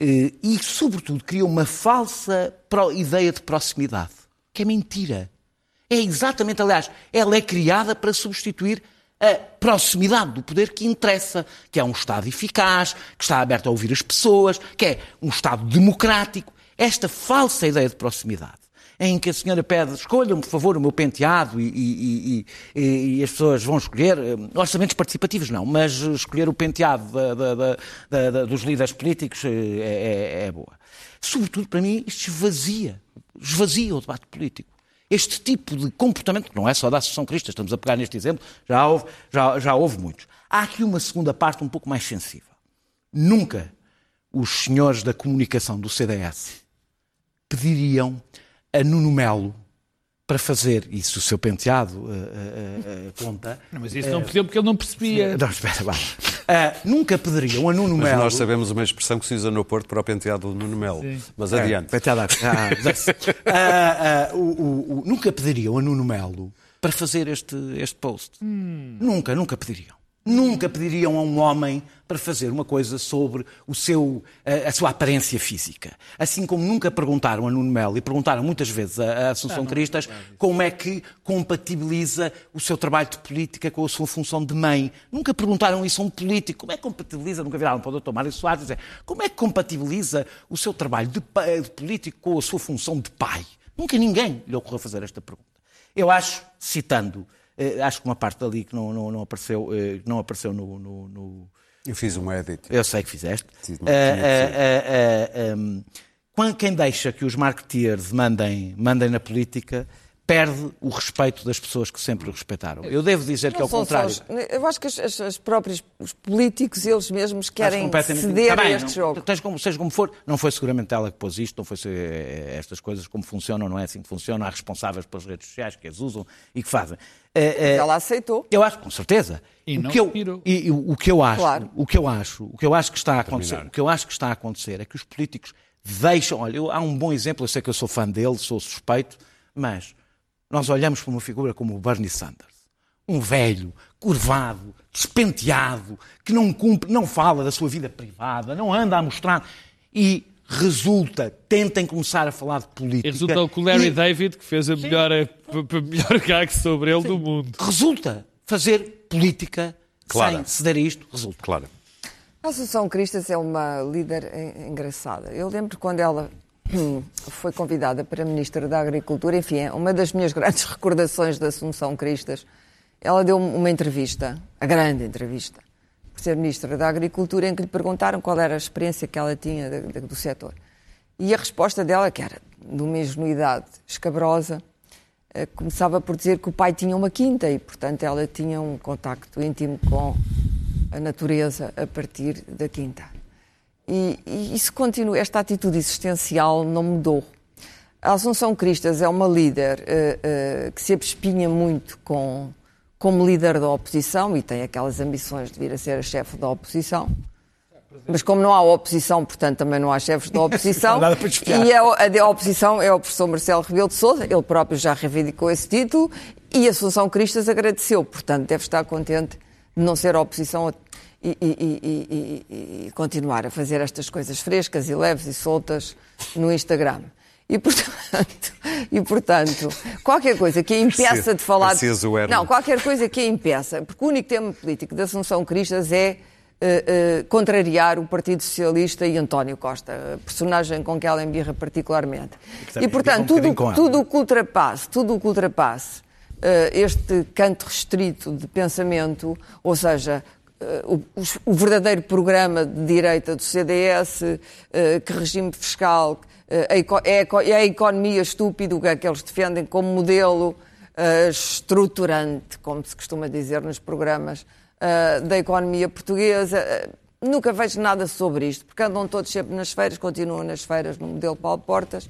Eh, e, sobretudo, cria uma falsa ideia de proximidade, que é mentira. É exatamente, aliás, ela é criada para substituir a proximidade do poder que interessa, que é um Estado eficaz, que está aberto a ouvir as pessoas, que é um Estado democrático. Esta falsa ideia de proximidade, em que a senhora pede, escolham, por favor, o meu penteado e, e- e- e- as pessoas vão escolher, eh, orçamentos participativos não, mas escolher o penteado da- da- da- dos líderes políticos eh, é, é- é boa. Sobretudo, para mim, isto esvazia, esvazia o debate político. Este tipo de comportamento, que não é só da Associação Crista, estamos a pegar neste exemplo, já houve, já, já houve muitos. Há aqui uma segunda parte um pouco mais sensível. Nunca os senhores da comunicação do CDS pediriam a Nuno Melo para fazer, se o seu penteado eh, eh, eh, conta... Não, Mas isso não pediu porque ele não percebia. Não, espera, vá. Ah, nunca pediriam a Nuno Mas Melo... nós sabemos uma expressão que se usa no Porto para o penteado do Nuno Melo. Mas É, adiante. penteado à- ah, ah, o- o- o- nunca pediriam a Nuno Melo para fazer este, este post. Nunca, nunca pediriam. Nunca pediriam a um homem para fazer uma coisa sobre o seu, a, a sua aparência física. Assim como nunca perguntaram a Nuno Melo e perguntaram muitas vezes a, a Assunção Cristas como é que compatibiliza o seu trabalho de política com a sua função de mãe. Nunca perguntaram isso a um político. Como é que compatibiliza? Nunca viraram para o Dr. Mário Soares dizer como é que compatibiliza o seu trabalho de, de político com a sua função de pai? Nunca ninguém lhe ocorreu fazer esta pergunta. Eu acho, citando, acho que uma parte dali que não, não, não apareceu, eh, que não apareceu no- no- no, Eu fiz um edit. eu sei que fizeste. Sim, Ah, tinha ah, ah, ah, um, quando- quem deixa que os marketeers mandem, mandem na política perde o respeito das pessoas que sempre o respeitaram. Eu devo dizer que, Não ao são só contrário. os- eu acho que as, as, as próprios os políticos, eles mesmos, querem ceder Tá a bem, este não- jogo. tens como, seja como for, não foi seguramente ela que pôs isto, não foi eh, estas coisas como funcionam, não é assim que funcionam. Há responsáveis pelas redes sociais que as usam e que fazem. Eh, eh, Ela aceitou. Eu acho, com certeza. E o não que eu, e, e o que eu acho, Claro. o que eu acho, o que eu acho que está a acontecer, Terminar. o que eu acho que está a acontecer é que os políticos deixam, olha, eu- há um bom exemplo, eu sei que eu sou fã dele, sou suspeito, mas nós olhamos para uma figura como o Bernie Sanders, um velho, curvado, despenteado, que não cumpre, não fala da sua vida privada, não anda a mostrar e resulta, tentem começar a falar de política. E resultou com o Larry e- David, que fez a melhor, a, a melhor gag sobre ele do mundo. resulta fazer política Clara. sem ceder a isto, resulta. Claro. A Assunção Cristas é uma líder en- engraçada. Eu lembro quando ela hum, foi convidada para Ministra da Agricultura, enfim, é uma das minhas grandes recordações da Assunção Cristas. Ela deu uma entrevista, a grande entrevista, por ser Ministra da Agricultura, em que lhe perguntaram qual era a experiência que ela tinha do setor. E a resposta dela, que era de uma ingenuidade escabrosa, eh, começava por dizer que o pai tinha uma quinta e, portanto, ela tinha um contacto íntimo com a natureza a partir da quinta. E, e isso continua, esta atitude existencial não mudou. A Assunção Cristas é uma líder eh, eh, que se abespinha muito com, como líder da oposição e tem aquelas ambições de vir a ser a chefe da oposição. Mas como não há oposição, portanto também não há chefes da oposição. Nada para espiar. e a, a, de oposição é o professor Marcelo Rebelo de Sousa, ele próprio já reivindicou esse título e a Assunção Cristas agradeceu, portanto deve estar contente de não ser a oposição e- e- e- e continuar a fazer estas coisas frescas e leves e soltas no Instagram. E portanto, e, portanto qualquer coisa que a impeça de falar. parecias o Herman. Não, qualquer coisa que a impeça, porque o único tema político da Assunção Cristas é eh, eh, contrariar o Partido Socialista e António Costa, personagem com que ela embirra particularmente. também E, portanto, um tudo, tudo o que ultrapasse, tudo o que ultrapasse eh, este canto restrito de pensamento, ou seja, o, o verdadeiro programa de direita do CDS, que regime fiscal, é, a eco- é a economia estúpida, é que eles defendem como modelo eh, estruturante, como se costuma dizer nos programas eh, da economia portuguesa. Eh, Nunca vejo nada sobre isto, porque andam todos sempre nas feiras, continuam nas feiras no modelo Paulo Portas,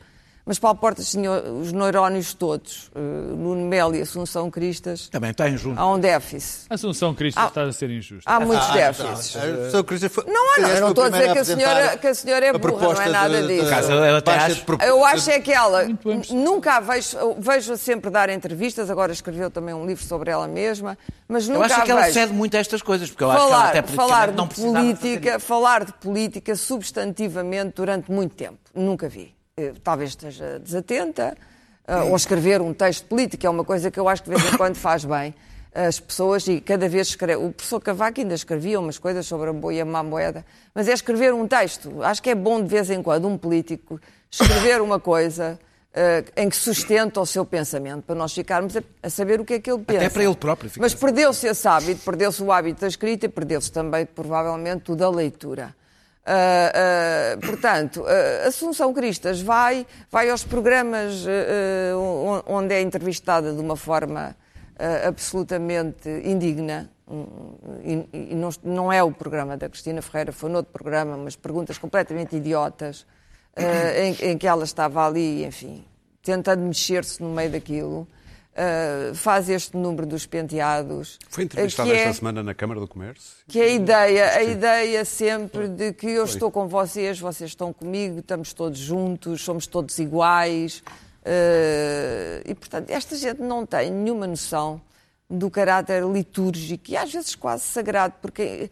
mas Paulo Portas tinha os neurónios todos, eh, Nuno Melo e Assunção Cristas, Também têm junto. há um déficit. Assunção Cristas Ah. está a ser injusta. Há muitos Ah, déficits. A professora Cristina foi- Não, não, eu não estou a dizer que a senhora- que a senhora é a burra, não é nada de- disso. Caso eu até acho- Eu acho é que ela nunca a vejo, vejo sempre dar entrevistas, agora escreveu também um livro sobre ela mesma, mas Eu nunca acho a que ela vejo cede muito a estas coisas, porque eu acho que ela falar, até falar não de fazer política, falar de política substantivamente durante muito tempo. Nunca vi. Eh, Talvez esteja desatenta, eh, ou escrever um texto político, é uma coisa que eu acho que de vez em quando faz bem. As pessoas, e cada vez escreve. O professor Cavaco ainda escrevia umas coisas sobre a boa e a má moeda, mas é escrever um texto. Acho que é bom de vez em quando um político escrever uma coisa eh, em que sustenta o seu pensamento, para nós ficarmos a, a saber o que é que ele pensa. para ele próprio, Mas perdeu-se esse hábito, perdeu-se o hábito da escrita e perdeu-se também, provavelmente, o da leitura. Ah, ah, portanto, ah, Assunção Cristas vai, vai aos programas on- onde é entrevistada de uma forma absolutamente indigna. E, e não, não é o programa da Cristina Ferreira, foi noutro programa, mas perguntas completamente idiotas, em, em que ela estava ali, enfim, tentando mexer-se no meio daquilo. Ah, faz este número dos penteados. Foi entrevistada que esta é- semana na Câmara do Comércio. que a ideia, a ideia sempre de que eu estou com vocês, vocês estão comigo, estamos todos juntos, somos todos iguais. eh, e, portanto, esta gente não tem nenhuma noção do caráter litúrgico e às vezes quase sagrado, porque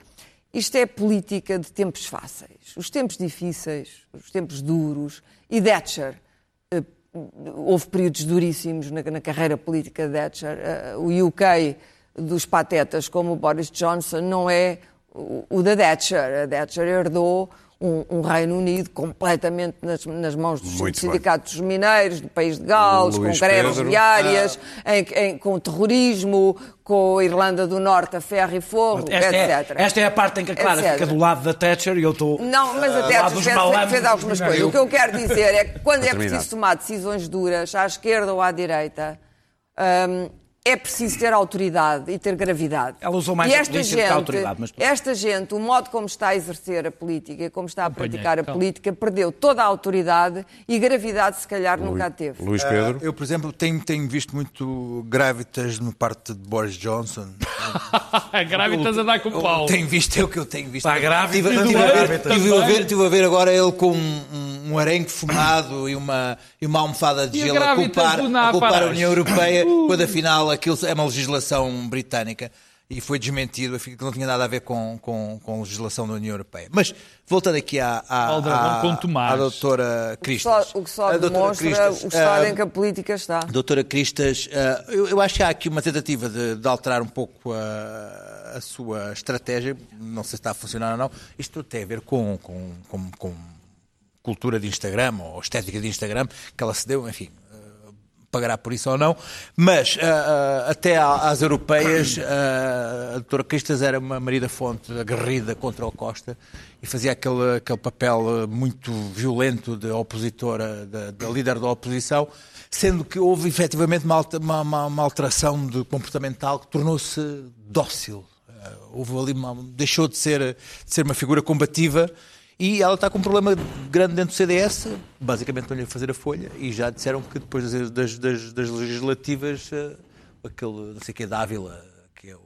isto é política de tempos fáceis. Os tempos difíceis, os tempos duros. E Thatcher, eh, houve períodos duríssimos na, na carreira política de Thatcher. Eh, o UK dos patetas como Boris Johnson não é o, o da Thatcher. A Thatcher herdou um, um Reino Unido completamente nas, nas mãos dos Muito sindicatos mineiros, do país de Gales, Luís com greves Pedro. diárias, em- em- com terrorismo, com a Irlanda do Norte a ferro e fogo, Esta é, etc. esta é a parte em que a Clara Etc. fica do lado da Thatcher e eu estou. Não, mas Ah, até lá fez, malandros fez algumas coisas. Brasil. O que eu quero dizer é que quando é preciso tomar decisões duras, à esquerda ou à direita, hum, é preciso ter autoridade e ter gravidade. Ela usou mais e a esta do que a gente, autoridade, mas- Esta gente, o modo como está a exercer a política e como está a praticar a política, perdeu toda a autoridade e gravidade, se calhar, nunca a teve. Luís Pedro. Ah, eu, por exemplo, tenho, tenho visto muito grávidas no parte de Boris Johnson. Grávidas a dar com o pau. Tenho visto, é o que eu tenho visto. Está grávida Tive, e tive, a ver, agora ele com um, um, arenque fumado e uma, e uma almofada de E gelo a culpar, a culpar a. União Europeia, quando afinal aquilo é uma legislação britânica. E foi desmentido, que não tinha nada a ver com, com, com a legislação da União Europeia. Mas, voltando aqui à, à, à, à doutora Só, Cristas. o que só A doutora demonstra Cristas, o estado ah, em que a política está. Doutora Cristas, eh, eu, eu acho que há aqui uma tentativa de, de alterar um pouco a, a sua estratégia, não sei se está a funcionar ou não. Isto tem a ver com, com, com, com cultura de Instagram ou estética de Instagram que ela se deu, enfim. Pagará por isso ou não, mas ah, ah, até às europeias, ah, a doutora Cristas era uma Maria da Fonte aguerrida contra o Costa e fazia aquele, aquele papel muito violento de opositora, da, da líder da oposição, sendo que houve efetivamente uma, uma- uma- alteração de comportamental que tornou-se dócil. Houve ali uma- deixou de ser, de ser uma figura combativa e ela está com um problema grande dentro do CDS, basicamente estão-lhe a fazer a folha, e já disseram que depois das, das, das- legislativas, eh, aquele, não sei o que, Dávila, que é o,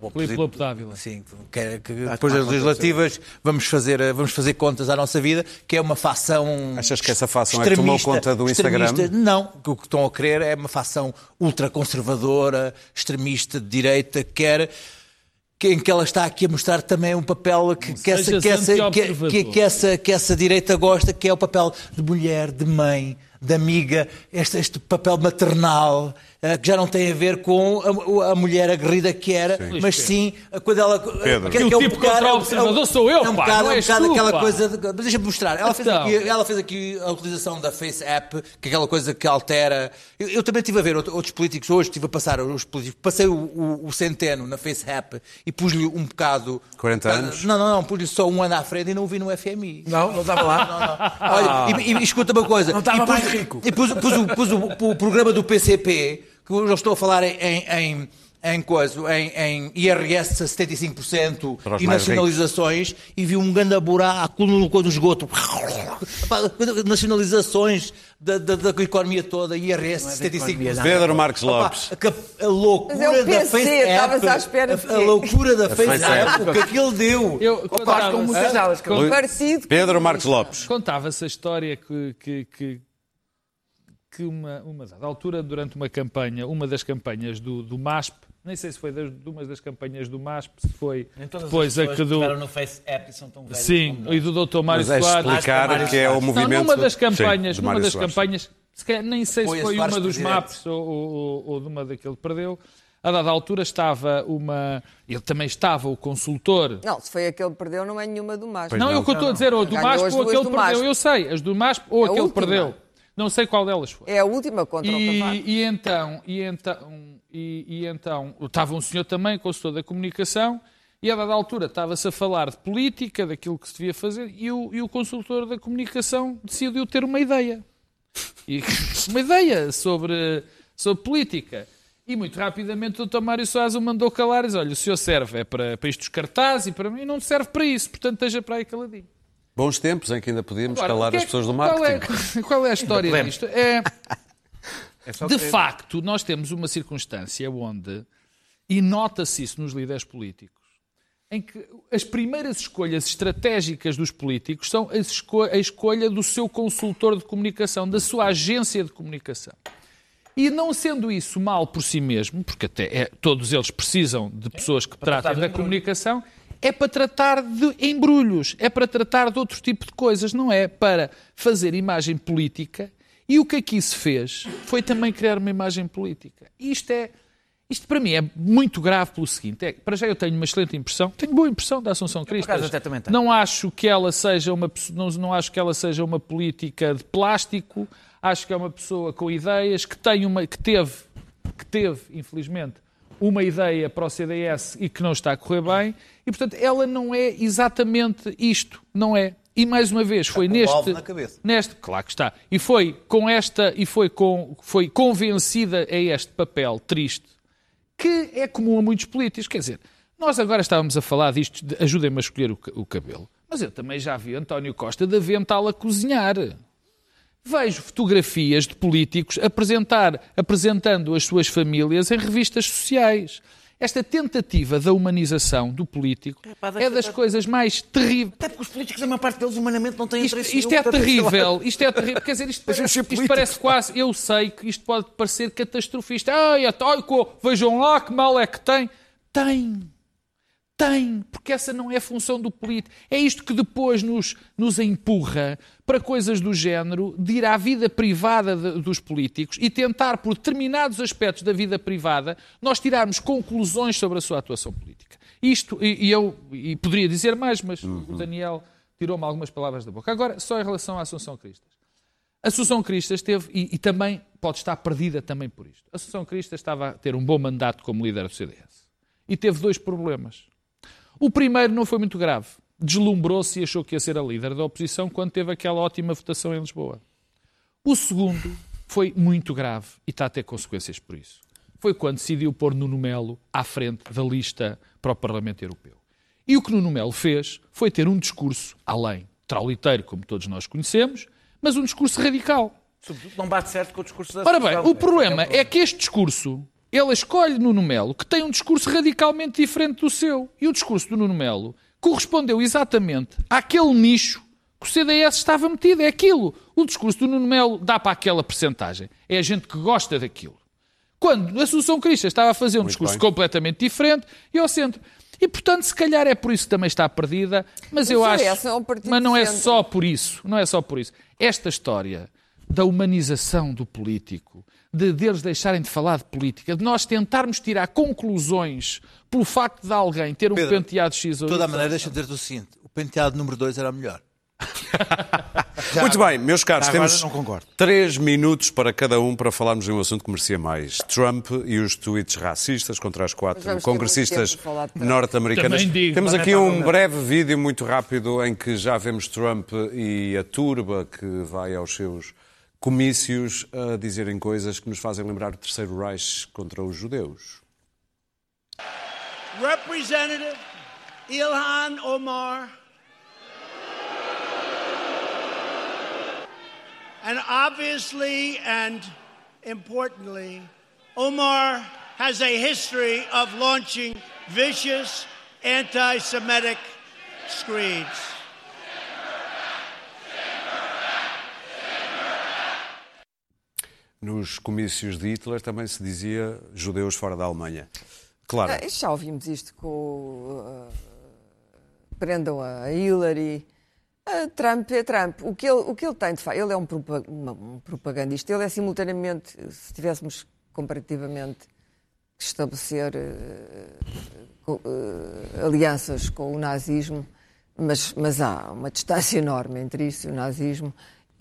o Filipe Dávila. Sim, que, é- que depois das legislativas vamos fazer, eh, vamos fazer contas à nossa vida, que é uma facção. Achas que essa facção é que tomou extremista- conta do Instagram? Não, o que estão a querer é uma facção ultraconservadora, extremista, de direita, que quer. que- Em que ela está aqui a mostrar também um papel que, que, essa, que, essa, que, que, essa, que essa direita gosta, que é o papel de mulher, de mãe, de amiga, este, este papel maternal, que já não tem a ver com a, a mulher aguerrida que era, mas sim eh, quando ela. Pedro. que- o que é um tipo bocado- contra-observador sou eu, é um pá, bocado, não é um bocado tu, aquela pá. coisa. de- mas deixa-me mostrar. Ela fez, Então. aqui, ela fez aqui a utilização da Face App, que é aquela coisa que altera. Eu, eu também estive a ver outro- outros políticos hoje, estive a passar os políticos. Passei o, o- o Centeno na Face App e pus-lhe um bocado. 40 anos? Não, não, não, pus-lhe só um ano à frente e não o vi no FMI. Não, não estava lá. Olha, e, e, e escuta uma coisa. Não estava e pus, mais rico. E pus, pus o, pus o- o programa do PCP, que eu estou a falar em. em, em coisa, em, em IRS a 75% Para os e nacionalizações e vi um grande buraco no, no esgoto. Pá, Nacionalizações da, da, da economia toda, IRS é da economia, 75%. não. Pedro Opa, Lopes. a, a loucura é da PC, Face estavas App, à espera de a, loucura da Face Face App, App. o que aquilo deu. Eu Opa, com muitas eu- Parecido. Pedro Marcos Lopes. Contava-se a história que, que, que, que uma, uma dada altura, durante uma campanha, uma das campanhas do, do MASP, nem sei se foi das, de uma das campanhas do MASP, se foi depois a que do. no Face App e são tão velhos Sim, e do Dr. Mário Mas é Soares. explicar que é o Não, movimento... numa das Sim, campanhas, de numa das Soares. campanhas, se calhar, nem sei Foi se foi uma dos. MAPs ou, ou, ou de uma daquele que perdeu. A dada altura estava uma. Ele também estava o consultor. Não, se foi aquele que perdeu, não é nenhuma do MASP. Não, é o que eu estou a dizer, ou do MASP as ou aquele do que perdeu. MASP. Eu sei, as do MASP ou É a aquele que última. perdeu. Não sei qual delas foi. É a última contra o Cavaco. E, e então, e então, e, e então, estava um senhor também, consultor da comunicação, e a dada altura estava-se a falar de política, daquilo que se devia fazer, e o, e o consultor da comunicação decidiu ter uma ideia. E, uma ideia sobre, sobre política. E muito rapidamente o Dr. Mário Soares o mandou calar e disse, olha, o senhor serve é para, para isto dos cartazes e para mim não serve para isso, portanto esteja para aí caladinho. Bons tempos em que ainda podíamos Agora, calar é as pessoas do qual marketing. é, qual é a história disto? É, É só de facto, nós temos uma circunstância onde, e nota-se isso nos líderes políticos, em que as primeiras escolhas estratégicas dos políticos são a, esco- a escolha do seu consultor de comunicação, da sua agência de comunicação. E não sendo isso mal por si mesmo, porque até é- todos eles precisam de pessoas que tratem da comunicação, é para tratar de embrulhos, é para tratar de outro tipo de coisas, não é para fazer imagem política. E o que aqui se fez foi também criar uma imagem política. E isto é. Isto para mim é muito grave pelo seguinte: é, para já eu tenho uma excelente impressão, tenho boa impressão da Assunção Cristas. tenho. Não acho que ela seja uma não, não acho que ela seja uma política de plástico. Acho que é uma pessoa com ideias que tem uma que teve que teve infelizmente uma ideia para o CDS e que não está a correr bem e portanto ela não é exatamente isto, não é. E mais uma vez foi neste, alvo na cabeça. neste, claro que está, e foi com esta e foi com foi convencida a este papel triste que é comum a muitos políticos, quer dizer, nós agora estávamos a falar disto, de ajudem-me a escolher o, o cabelo, mas eu também já vi António Costa de avental a cozinhar. Vejo fotografias de políticos apresentar, apresentando as suas famílias em revistas sociais. Esta tentativa da humanização do político pá, é das coisas mais terríveis. Até porque os políticos, a maior parte deles, humanamente, não têm Isto, interesse isto nenhum, é terrível, isto é terrível. Quer dizer, isto parece, isto parece quase. Eu sei que isto pode parecer catastrofista. Ai, ai, co- vejam lá que mal é que tem. Tem. Tem. Porque essa não é a função do político. É isto que depois nos, nos empurra para coisas do género de ir à vida privada de- dos políticos e tentar, por determinados aspectos da vida privada, nós tirarmos conclusões sobre a sua atuação política. Isto, e, e eu e poderia dizer mais, mas o Daniel tirou-me algumas palavras da boca. Agora, só em relação à Assunção Cristas. A Assunção Cristas teve, e, e também pode estar perdida também por isto. A Assunção Cristas estava a ter um bom mandato como líder do CDS. E teve dois problemas. O primeiro não foi muito grave. Deslumbrou-se e achou que ia ser a líder da oposição quando teve aquela ótima votação em Lisboa. O segundo foi muito grave e está a ter consequências por isso. Foi quando decidiu pôr Nuno Melo à frente da lista para o Parlamento Europeu. E o que Nuno Melo fez foi ter um discurso, além trauliteiro, como todos nós conhecemos, mas um discurso radical. Sobretudo, não bate certo com o discurso da Ora bem, o problema é que este discurso, ele escolhe Nuno Melo, que tem um discurso radicalmente diferente do seu. E o discurso do Nuno Melo correspondeu exatamente àquele nicho que o CDS estava metido. É aquilo. O discurso do Nuno Melo dá para aquela percentagem. É a gente que gosta daquilo. Quando a Assunção Cristas estava a fazer um discurso bem. completamente diferente e ao centro. E, portanto, se calhar é por isso que também está perdida, mas eu o acho... É um partido mas não é só por isso, não é só por isso. Esta história da humanização do político, de deles deixarem de falar de política, de nós tentarmos tirar conclusões pelo facto de alguém ter um Pedro, penteado X ou De toda a maneira, deixa-me dizer-te o seguinte: o penteado número 2 era melhor. Muito bem, meus caros, Já temos três minutos para cada um para falarmos de um assunto que merecia mais. Trump e os tweets racistas contra as quatro congressistas norte-americanas. Temos aqui um breve vídeo muito rápido em que já vemos Trump e a turba que vai aos seus comícios a dizerem coisas que nos fazem lembrar o Terceiro Reich contra os judeus. Representative Ilhan Omar. And obviously and importantly, Omar has a history of launching vicious anti Semitic screeds. Nos comícios de Hitler também se dizia judeus fora da Alemanha. Claro, Ah, já ouvimos isto com. ah, prendam a Hillary. Ah, Trump é Trump. O que ele, o que ele tem de facto. Ele é um, um propagandista. Ele é simultaneamente, se tivéssemos comparativamente que estabelecer ah, alianças com o nazismo, mas, mas há uma distância enorme entre isso e o nazismo.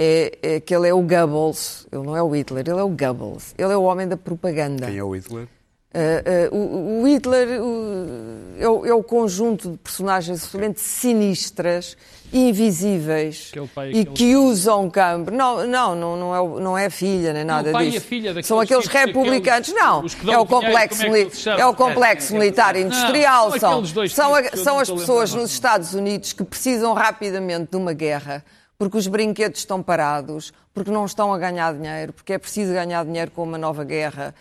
É, é que ele é o Goebbels, ele não é o Hitler, ele é o Goebbels. Ele é o homem da propaganda. quem é o Hitler? Uh, uh, o, o Hitler uh, é, o, é o conjunto de personagens absolutamente sinistras, invisíveis pai, e que usam campo. Não, não, não, não, é, não é a filha nem nada disso. a filha daqueles São aqueles tipos, republicanos. aqueles- não, que dão é o complexo, é é o complexo militar industrial. são São, são, a- são não as pessoas nos Estados Unidos que precisam rapidamente de uma guerra. Porque os brinquedos estão parados, porque não estão a ganhar dinheiro, porque é preciso ganhar dinheiro com uma nova guerra,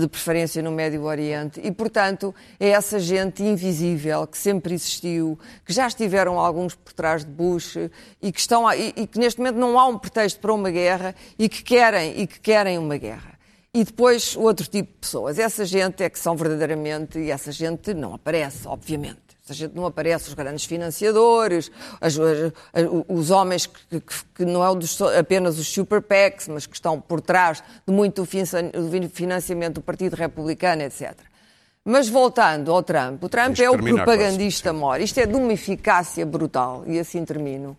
de preferência no Médio Oriente, e, portanto, é essa gente invisível que sempre existiu, que já estiveram alguns por trás de Bush e que, estão a- e, e que neste momento não há um pretexto para uma guerra e que querem, e que querem uma guerra. E depois outro tipo de pessoas. Essa gente é que são verdadeiramente, e essa gente não aparece, obviamente. Essa gente não aparece, os grandes financiadores, as- as- os homens que, que- que não é dos- apenas os super PACs, mas que estão por trás de muito financiamento do Partido Republicano, etc. Mas voltando ao Trump, o Trump Tens é o terminar, propagandista maior. Isto é de uma eficácia brutal, e assim termino.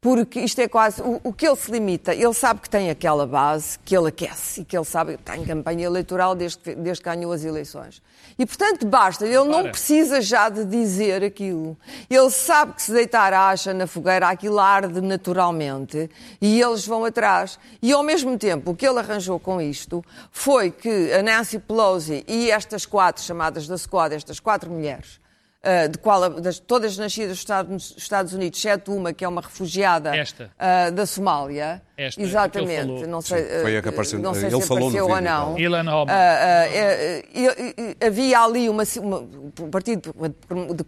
Porque isto é quase o, o, que ele se limita. Ele sabe que tem aquela base, que ele aquece e que ele sabe que tem campanha eleitoral desde que, desde que ganhou as eleições. E, portanto, basta. Ele não precisa já de dizer aquilo. Ele sabe que se deitar a acha na fogueira, aquilo arde naturalmente e eles vão atrás. E, ao mesmo tempo, o que ele arranjou com isto foi que a Nancy Pelosi e estas quatro, chamadas da Squad, estas quatro mulheres, Uh, de qual, das, todas nascidas nos Estados, Unidos, exceto uma que é uma refugiada uh, da Somália. Esta, Exatamente. Não sei, Sim, foi a que apareceu, não sei ele se falou apareceu no ou não. Ilan uh, havia ali uma, uma, O Partido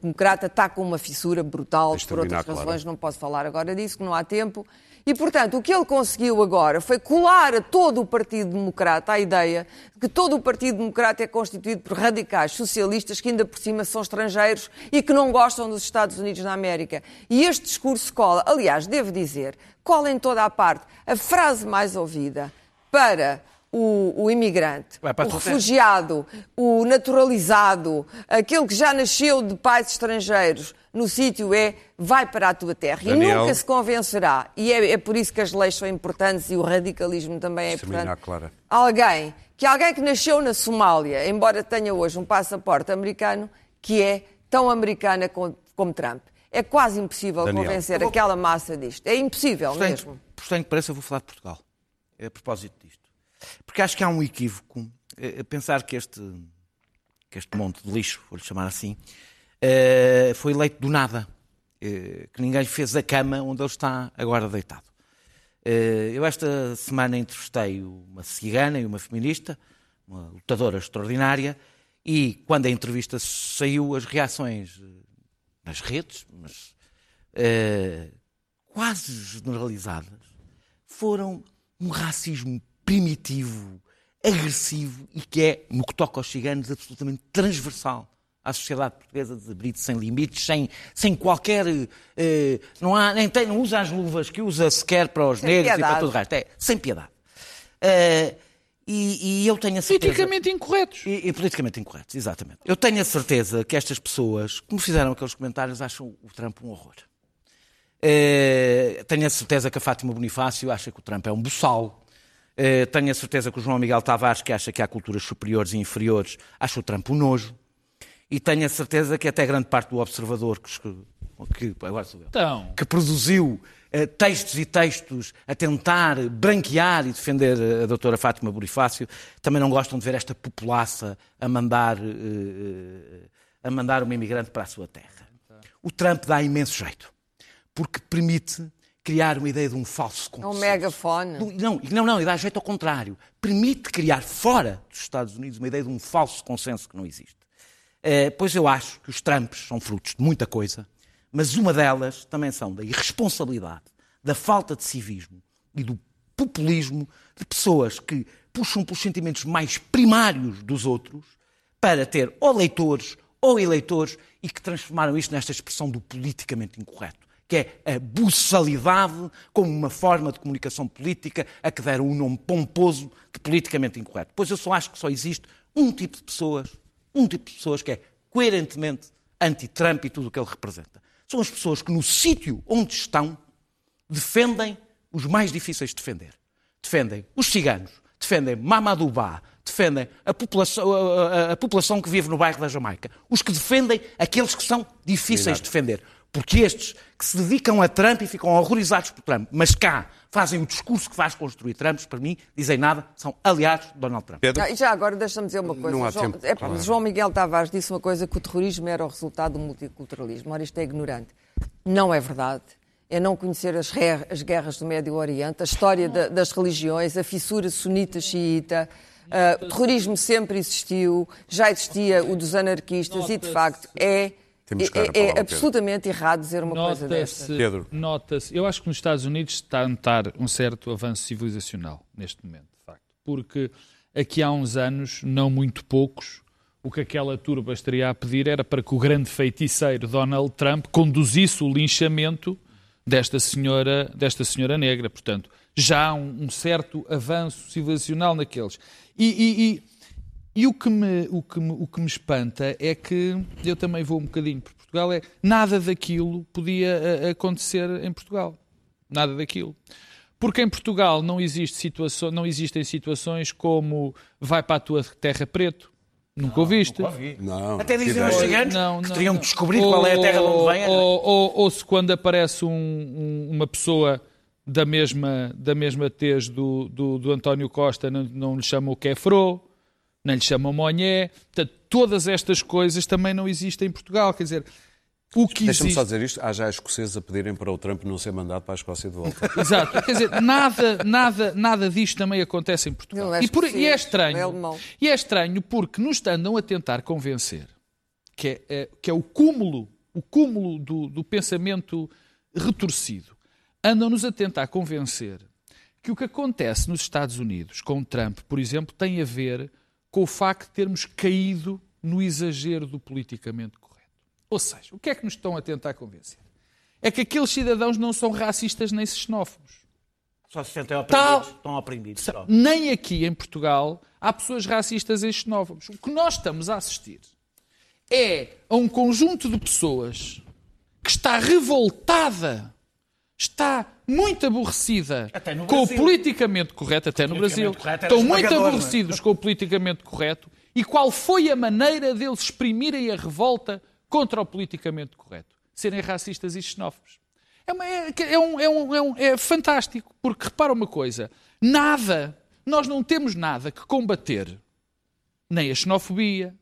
Democrata está com uma fissura brutal, por outras razões, claro. não posso falar agora disso, que não há tempo. E, portanto, o que ele conseguiu agora foi colar a todo o Partido Democrata a ideia de que todo o Partido Democrata é constituído por radicais socialistas que, ainda por cima, são estrangeiros e que não gostam dos Estados Unidos da América. E este discurso cola, aliás, devo dizer, cola em toda a parte. A frase mais ouvida para o, o, imigrante, o refugiado, o naturalizado, aquele que já nasceu de pais estrangeiros no sítio é vai para a tua terra. Daniel. E nunca se convencerá. E é, é, por isso que as leis são importantes e o radicalismo também é importante. Clara. Alguém, que alguém que nasceu na Somália, embora tenha hoje um passaporte americano, que é tão americana como, como Trump. É quase impossível Daniel. convencer vou... aquela massa disto. É impossível por mesmo. Por estranho que pareça, eu vou falar de Portugal. É a propósito disto. Porque acho que há um equívoco. É, pensar que este, que este monte de lixo, vou-lhe chamar assim, uh, foi eleito do nada. Que ninguém fez a cama onde ele está agora deitado. Eu esta semana entrevistei uma cigana e uma feminista, uma lutadora extraordinária, e quando a entrevista saiu, as reações nas redes, mas quase generalizadas, foram um racismo primitivo, agressivo e que é, no que toca aos ciganos, absolutamente transversal à sociedade portuguesa desabrido, sem limites, sem, sem qualquer. Eh, não, há, nem tem, não usa as luvas que usa sequer para os sem negros piedade. e para todo o resto. É, sem piedade. Uh, e, e, eu tenho a certeza. Politicamente incorretos. E, e, politicamente incorretos, exatamente. Eu tenho a certeza que estas pessoas, como fizeram aqueles comentários, acham o Trump um horror. Uh, tenho a certeza que a Fátima Bonifácio acha que o Trump é um buçal. Uh, tenho a certeza que o João Miguel Tavares, que acha que há culturas superiores e inferiores, acha o Trump um nojo e tenho a certeza que até grande parte do observador que, que, agora sou eu, então... que produziu textos e textos a tentar branquear e defender a doutora Fátima Bonifácio, também não gostam de ver esta populaça a mandar, uh, a mandar uma imigrante para a sua terra. O Trump dá imenso jeito, porque permite criar uma ideia de um falso consenso. É um megafone. Não, não, não, e dá jeito ao contrário. Permite criar fora dos Estados Unidos uma ideia de um falso consenso que não existe. Eh, pois eu acho que os Trumps são frutos de muita coisa, mas uma delas também são da irresponsabilidade, da falta de civismo e do populismo de pessoas que puxam pelos sentimentos mais primários dos outros para ter ou leitores ou eleitores e que transformaram isto nesta expressão do politicamente incorreto, que é a buçalidade como uma forma de comunicação política a que deram um nome pomposo de politicamente incorreto. Pois eu só acho que só existe um tipo de pessoas um tipo de pessoas que é coerentemente anti-Trump e tudo o que ele representa. São as pessoas que no sítio onde estão defendem os mais difíceis de defender. Defendem os ciganos, defendem Mamadubá, defendem a população, a, a, a população que vive no bairro da Jamaica. Os que defendem aqueles que são difíceis Exato. de defender. Porque estes que se dedicam a Trump e ficam horrorizados por Trump, mas cá fazem o discurso que faz construir Trump, para mim, dizem nada, são aliados de Donald Trump. Pedro? e já agora deixa-me dizer uma coisa. Não há João, tempo. É, claro. João Miguel Tavares disse uma coisa que o terrorismo era o resultado do multiculturalismo. Ora, isto é ignorante. Não é verdade. É não conhecer as, as guerras do Médio Oriente, a história da, das religiões, a fissura sunita-xiita. Uh, o terrorismo sempre existiu, já existia o dos anarquistas e, de facto, é é, é, é absolutamente errado dizer uma coisa dessa. Pedro. Nota-se, eu acho que nos Estados Unidos está a notar um certo avanço civilizacional neste momento, de facto. Porque aqui há uns anos, não muito poucos, o que aquela turba estaria a pedir era para que o grande feiticeiro Donald Trump conduzisse o linchamento desta senhora, desta senhora negra. Portanto, já há um, um certo avanço civilizacional naqueles. E, e, e e o que, me, o, que me, o que me espanta é que eu também vou um bocadinho por Portugal, é nada daquilo podia acontecer em Portugal. Nada daquilo. Porque em Portugal não, existe situação, não existem situações como vai para a tua terra preto. Nunca ouviste? Não. Até que dizem os ideia. gigantes Não, que não, teriam não. que descobrir qual é a terra de onde vem. Ou, ou- ou se quando aparece um- um- uma pessoa da mesma, da mesma tez do, do, do António Costa, não, não lhe chamam o Kefro, nem lhe chamam Monhé. Portanto, todas estas coisas também não existem em Portugal. Quer dizer, o que Deixa-me existe... só dizer isto. Há já escoceses a pedirem para o Trump não ser mandado para a Escócia de volta. Exato. Quer dizer, nada, nada, nada disto também acontece em Portugal. Não é e, por- e é estranho. é e é estranho porque nos andam a tentar convencer que é, é- que é o cúmulo, o cúmulo do, do pensamento retorcido. Andam-nos a tentar convencer que o que acontece nos Estados Unidos com Trump, por exemplo, tem a ver com o facto de termos caído no exagero do politicamente correto. Ou seja, o que é que nos estão a tentar convencer? É que aqueles cidadãos não são racistas nem xenófobos. Só se sentem Tal- oprimidos. Estão oprimidos. só. Nem aqui em Portugal há pessoas racistas e xenófobos. O que nós estamos a assistir é a um conjunto de pessoas que está revoltada, está muito aborrecida com o Brasil. politicamente correto, até no Brasil. Estão muito é? aborrecidos com o politicamente correto. E qual foi a maneira deles exprimirem a revolta contra o politicamente correto? Serem racistas e xenófobos. É, uma- é- é um- é um- é um- é fantástico, porque repara uma coisa: nada, nós não temos nada que combater, nem a xenofobia,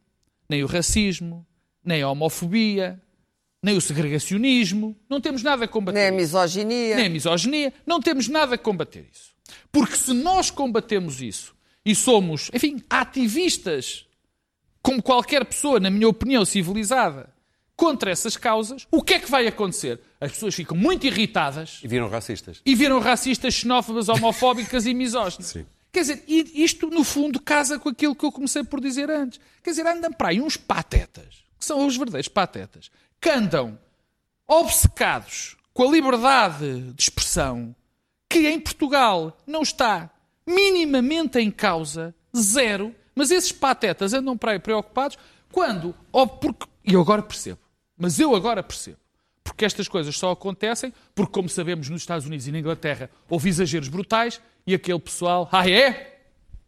nem o racismo, nem a homofobia, nem o segregacionismo, não temos nada a combater. Nem a isso. misoginia. Nem a misoginia, não temos nada a combater isso. Porque se nós combatemos isso e somos, enfim, ativistas, como qualquer pessoa, na minha opinião, civilizada, contra essas causas, o que é que vai acontecer? As pessoas ficam muito irritadas E viram racistas. e viram racistas, xenófobas, homofóbicas e misóginas. Sim. Quer dizer, isto no fundo casa com aquilo que eu comecei por dizer antes. Quer dizer, andam para aí uns patetas, que são os verdadeiros patetas, que andam obcecados com a liberdade de expressão, que em Portugal não está minimamente em causa, zero, mas esses patetas andam para aí preocupados quando, ó, porque, e eu agora percebo, mas eu agora percebo, porque estas coisas só acontecem porque, como sabemos, nos Estados Unidos e na Inglaterra houve exageros brutais e aquele pessoal, ah é?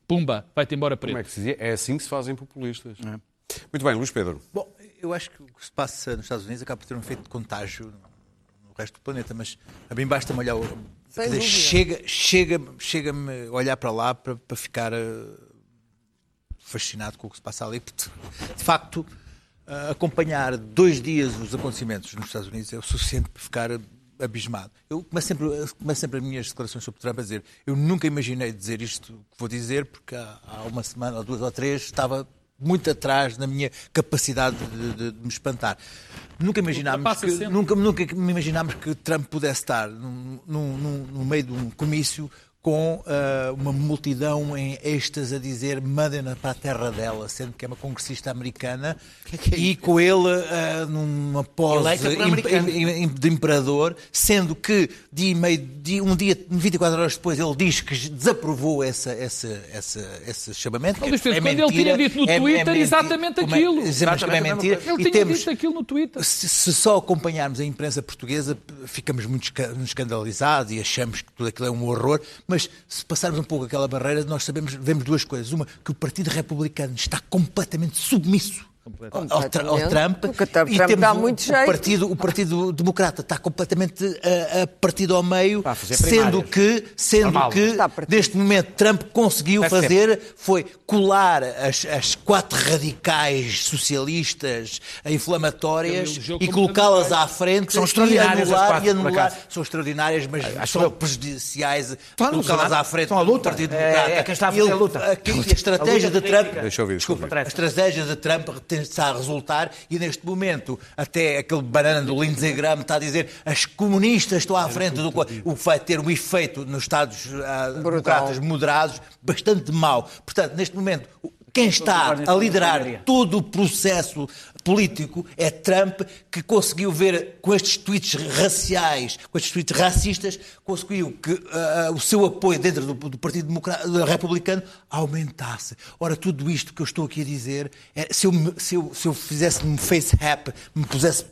Pumba, vai-te embora preto. Como é que se dizia? É assim que se fazem populistas. Muito bem, Luís Pedro. Bom, eu acho que o que se passa nos Estados Unidos acaba por ter um efeito de contágio no resto do planeta, mas a mim basta-me olhar. quer dizer, chega, chega, chega-me olhar para lá para, para ficar eh, fascinado com o que se passa ali, porque de facto eh, acompanhar dois dias os acontecimentos nos Estados Unidos é o suficiente para ficar abismado. Eu começo sempre, começo sempre as minhas declarações sobre Trump a dizer eu nunca imaginei dizer isto que vou dizer, porque há, há uma semana, ou duas ou três, estava muito atrás na minha capacidade de, de- de me espantar. Nunca imaginámos que, sempre. nunca, nunca imaginámos que Trump pudesse estar num- num- num- no meio de um comício com ah, uma multidão em êxtase a dizer mandem-na para a terra dela, sendo que é uma congressista americana, e com ele ah, numa pose de imperador, sendo que dia meio, dia- um dia, 24 horas depois, ele diz que desaprovou essa, essa, essa, esse chamamento. Não, que Luís Pedro, é quando ele mentira, tinha dito no é- é Twitter mentira. exatamente é- aquilo. Que é mentira. Ele tinha temos, dito aquilo no Twitter. se, se só acompanharmos a imprensa portuguesa, ficamos muito esca- escandalizados e achamos que tudo aquilo é um horror, mas se passarmos um pouco aquela barreira, nós sabemos, vemos duas coisas. Uma, que o Partido Republicano está completamente submisso ao, ao ao Trump. Porque Trump e dá temos o, muito o jeito. partido, o Partido Democrata está completamente a, a partido ao meio, a sendo que, sendo Normal. que neste momento Trump conseguiu Deve fazer foi colar as, as quatro radicais socialistas inflamatórias e colocá-las à frente São e extraordinárias as anular, quatro, e anular são extraordinárias, mas Acho são prejudiciais colocá-las Senado, à frente do. Partido É, Democrata. é quem está a fazer Ele- a luta. aqui- a estratégia de Trump Deixa eu ouvir, Desculpa, a estratégia de Trump está a resultar e neste momento até aquele banana do Lindsey Graham está a dizer as comunistas estão à frente do o que vai ter um efeito nos Estados ah, democratas moderados bastante mau. Portanto, neste momento, quem está a liderar todo o processo político é Trump que conseguiu ver com estes tweets raciais, com estes tweets racistas, conseguiu que uh, o seu apoio dentro do, do Partido Democrata, Republicano aumentasse. Ora, tudo isto que eu estou aqui a dizer, é, se, eu, se, eu, se eu fizesse um face rap, me pusesse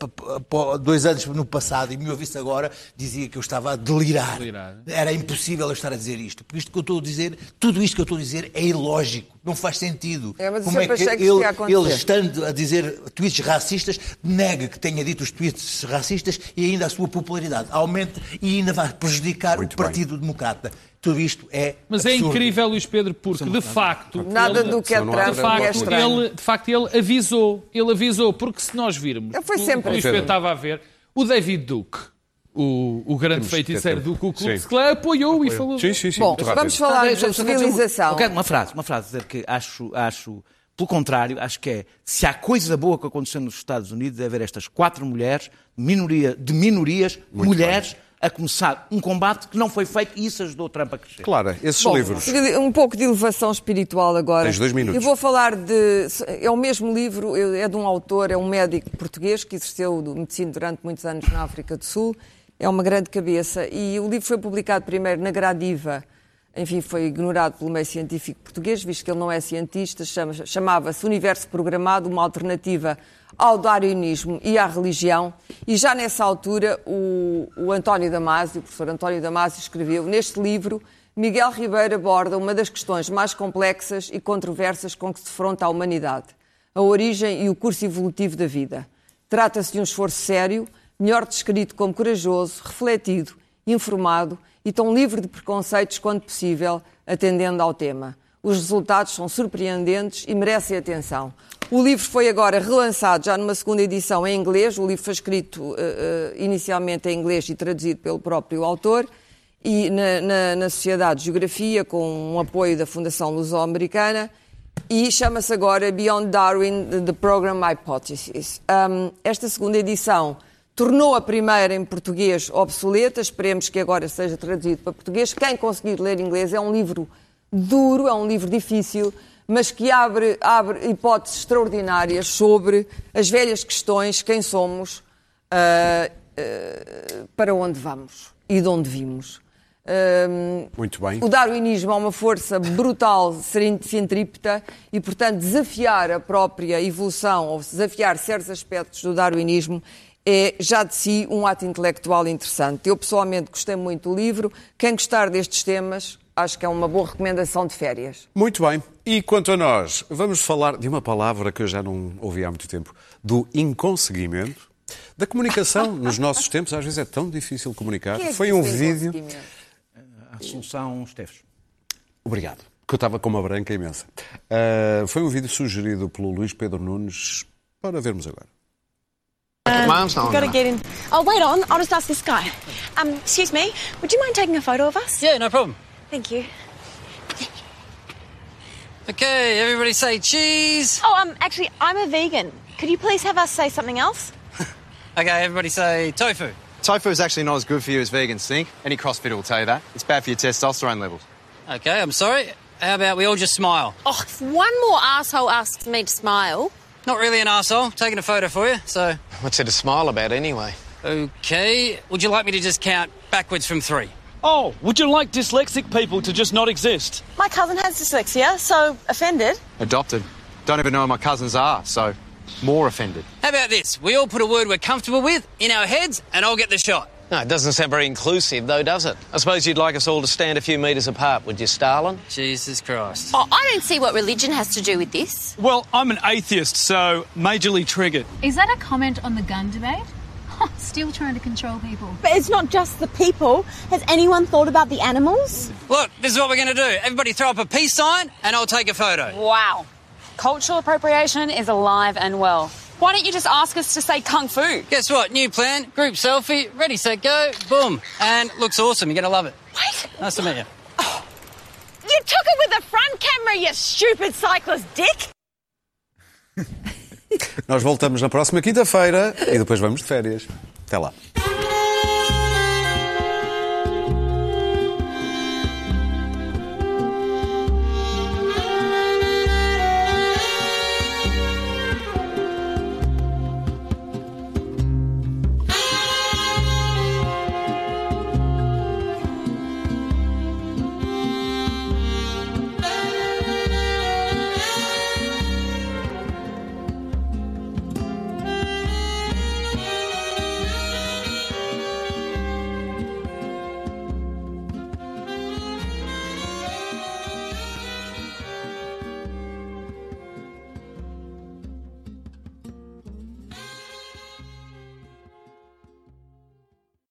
dois anos no passado e me ouvisse agora, dizia que eu estava a delirar. delirar. Era impossível eu estar a dizer isto. Por isto que eu estou a dizer, tudo isto que eu estou a dizer é ilógico, não faz sentido. É, mas Como é que, que ele, ele, estando a dizer tweets racistas, nega que tenha dito os tweets racistas e ainda a sua popularidade aumente e ainda vai prejudicar Muito o Partido bem. Democrata. Tudo isto é. Mas é absurdo. é incrível, Luís Pedro, porque de facto. Nada ele, do que é Trump de facto, é ele, de facto, ele avisou. Ele avisou, porque se nós virmos. Ele foi sempre. O Luís Pedro estava a ver. O David Duke o, o grande feiticeiro do Ku Klux Klan apoiou e falou. Sim, sim, sim. Bom, vamos falar ah, de civilização. Uma, uma frase, uma frase, dizer que acho, acho, pelo contrário, acho que é, se há coisa boa que aconteceu nos Estados Unidos é ver estas quatro mulheres, minoria, de minorias, Muito mulheres, bem. a começar um combate que não foi feito e isso ajudou o Trump a crescer. Claro, esses Bom, livros. Um pouco de elevação espiritual agora. Tens dois minutos. Eu vou falar de. É o mesmo livro, é de um autor, é um médico português que exerceu medicina durante muitos anos na África do Sul é uma grande cabeça. E o livro foi publicado primeiro na Gradiva, enfim, foi ignorado pelo meio científico português, visto que ele não é cientista, chamava-se Universo Programado, uma alternativa ao darwinismo e à religião. E já nessa altura, o, o António Damasio, o professor António Damasio, escreveu neste livro. Miguel Ribeiro aborda uma das questões mais complexas e controversas com que se defronta a humanidade: a origem e o curso evolutivo da vida. Trata-se de um esforço sério melhor descrito como corajoso, refletido, informado e tão livre de preconceitos quanto possível, atendendo ao tema. Os resultados são surpreendentes e merecem atenção. O livro foi agora relançado já numa segunda edição em inglês. O livro foi escrito uh, inicialmente em inglês e traduzido pelo próprio autor e na, na, na Sociedade de Geografia, com um apoio da Fundação Luso-Americana, e chama-se agora Beyond Darwin, The Program Hypothesis. Um, esta segunda edição tornou a primeira em português obsoleta, esperemos que agora seja traduzido para português. Quem conseguir ler inglês é um livro duro, é um livro difícil, mas que abre, abre hipóteses extraordinárias sobre as velhas questões, quem somos, uh, uh, para onde vamos e de onde vimos. Uh, Muito bem. O darwinismo é uma força brutal, centrípeta, e, portanto, desafiar a própria evolução, ou desafiar certos aspectos do darwinismo, é já de si um ato intelectual interessante. Eu pessoalmente gostei muito do livro. Quem gostar destes temas, acho que é uma boa recomendação de férias. Muito bem. E quanto a nós, vamos falar de uma palavra que eu já não ouvi há muito tempo, do inconseguimento. Da comunicação nos nossos tempos, às vezes é tão difícil comunicar. É Foi um vídeo. Assunção Esteves. Obrigado. Que eu estava com uma branca imensa. Uh, foi um vídeo sugerido pelo Luís Pedro Nunes para vermos agora. Uh, My arm's not gotta get in. Oh, wait on. I'll just ask this guy. Um, excuse me. Would you mind taking a photo of us? Yeah, no problem. Thank you. Okay, everybody say cheese. Oh, um, actually, I'm a vegan. Could you please have us say something else? okay, everybody say tofu. Tofu is actually not as good for you as vegans think. Any CrossFitter will tell you that. It's bad for your testosterone levels. Okay, I'm sorry. How about we all just smile? Oh, if one more asshole asks me to smile, not really an asshole. Taking a photo for you, so. What's there to smile about anyway? Okay. Would you like me to just count backwards from three? Oh, would you like dyslexic people to just not exist? My cousin has dyslexia, so offended. Adopted. Don't even know who my cousins are, so more offended. How about this? We all put a word we're comfortable with in our heads, and I'll get the shot. No, it doesn't sound very inclusive, though, does it? I suppose you'd like us all to stand a few metres apart, would you, Stalin? Jesus Christ. Oh, I don't see what religion has to do with this. Well, I'm an atheist, so majorly triggered. Is that a comment on the gun debate? Still trying to control people. But it's not just the people. Has anyone thought about the animals? Look, this is what we're going to do. Everybody throw up a peace sign, and I'll take a photo. Wow. Cultural appropriation is alive and well. Why don't you just ask us to say kung fu? Guess what? New plan, group selfie, ready, set, go, boom. And looks awesome. You're going to love it. Wait. Nice to meet you. Oh. You took it with the front camera, you stupid cyclist dick! Nós voltamos na próxima quinta-feira e depois vamos de férias. Até lá.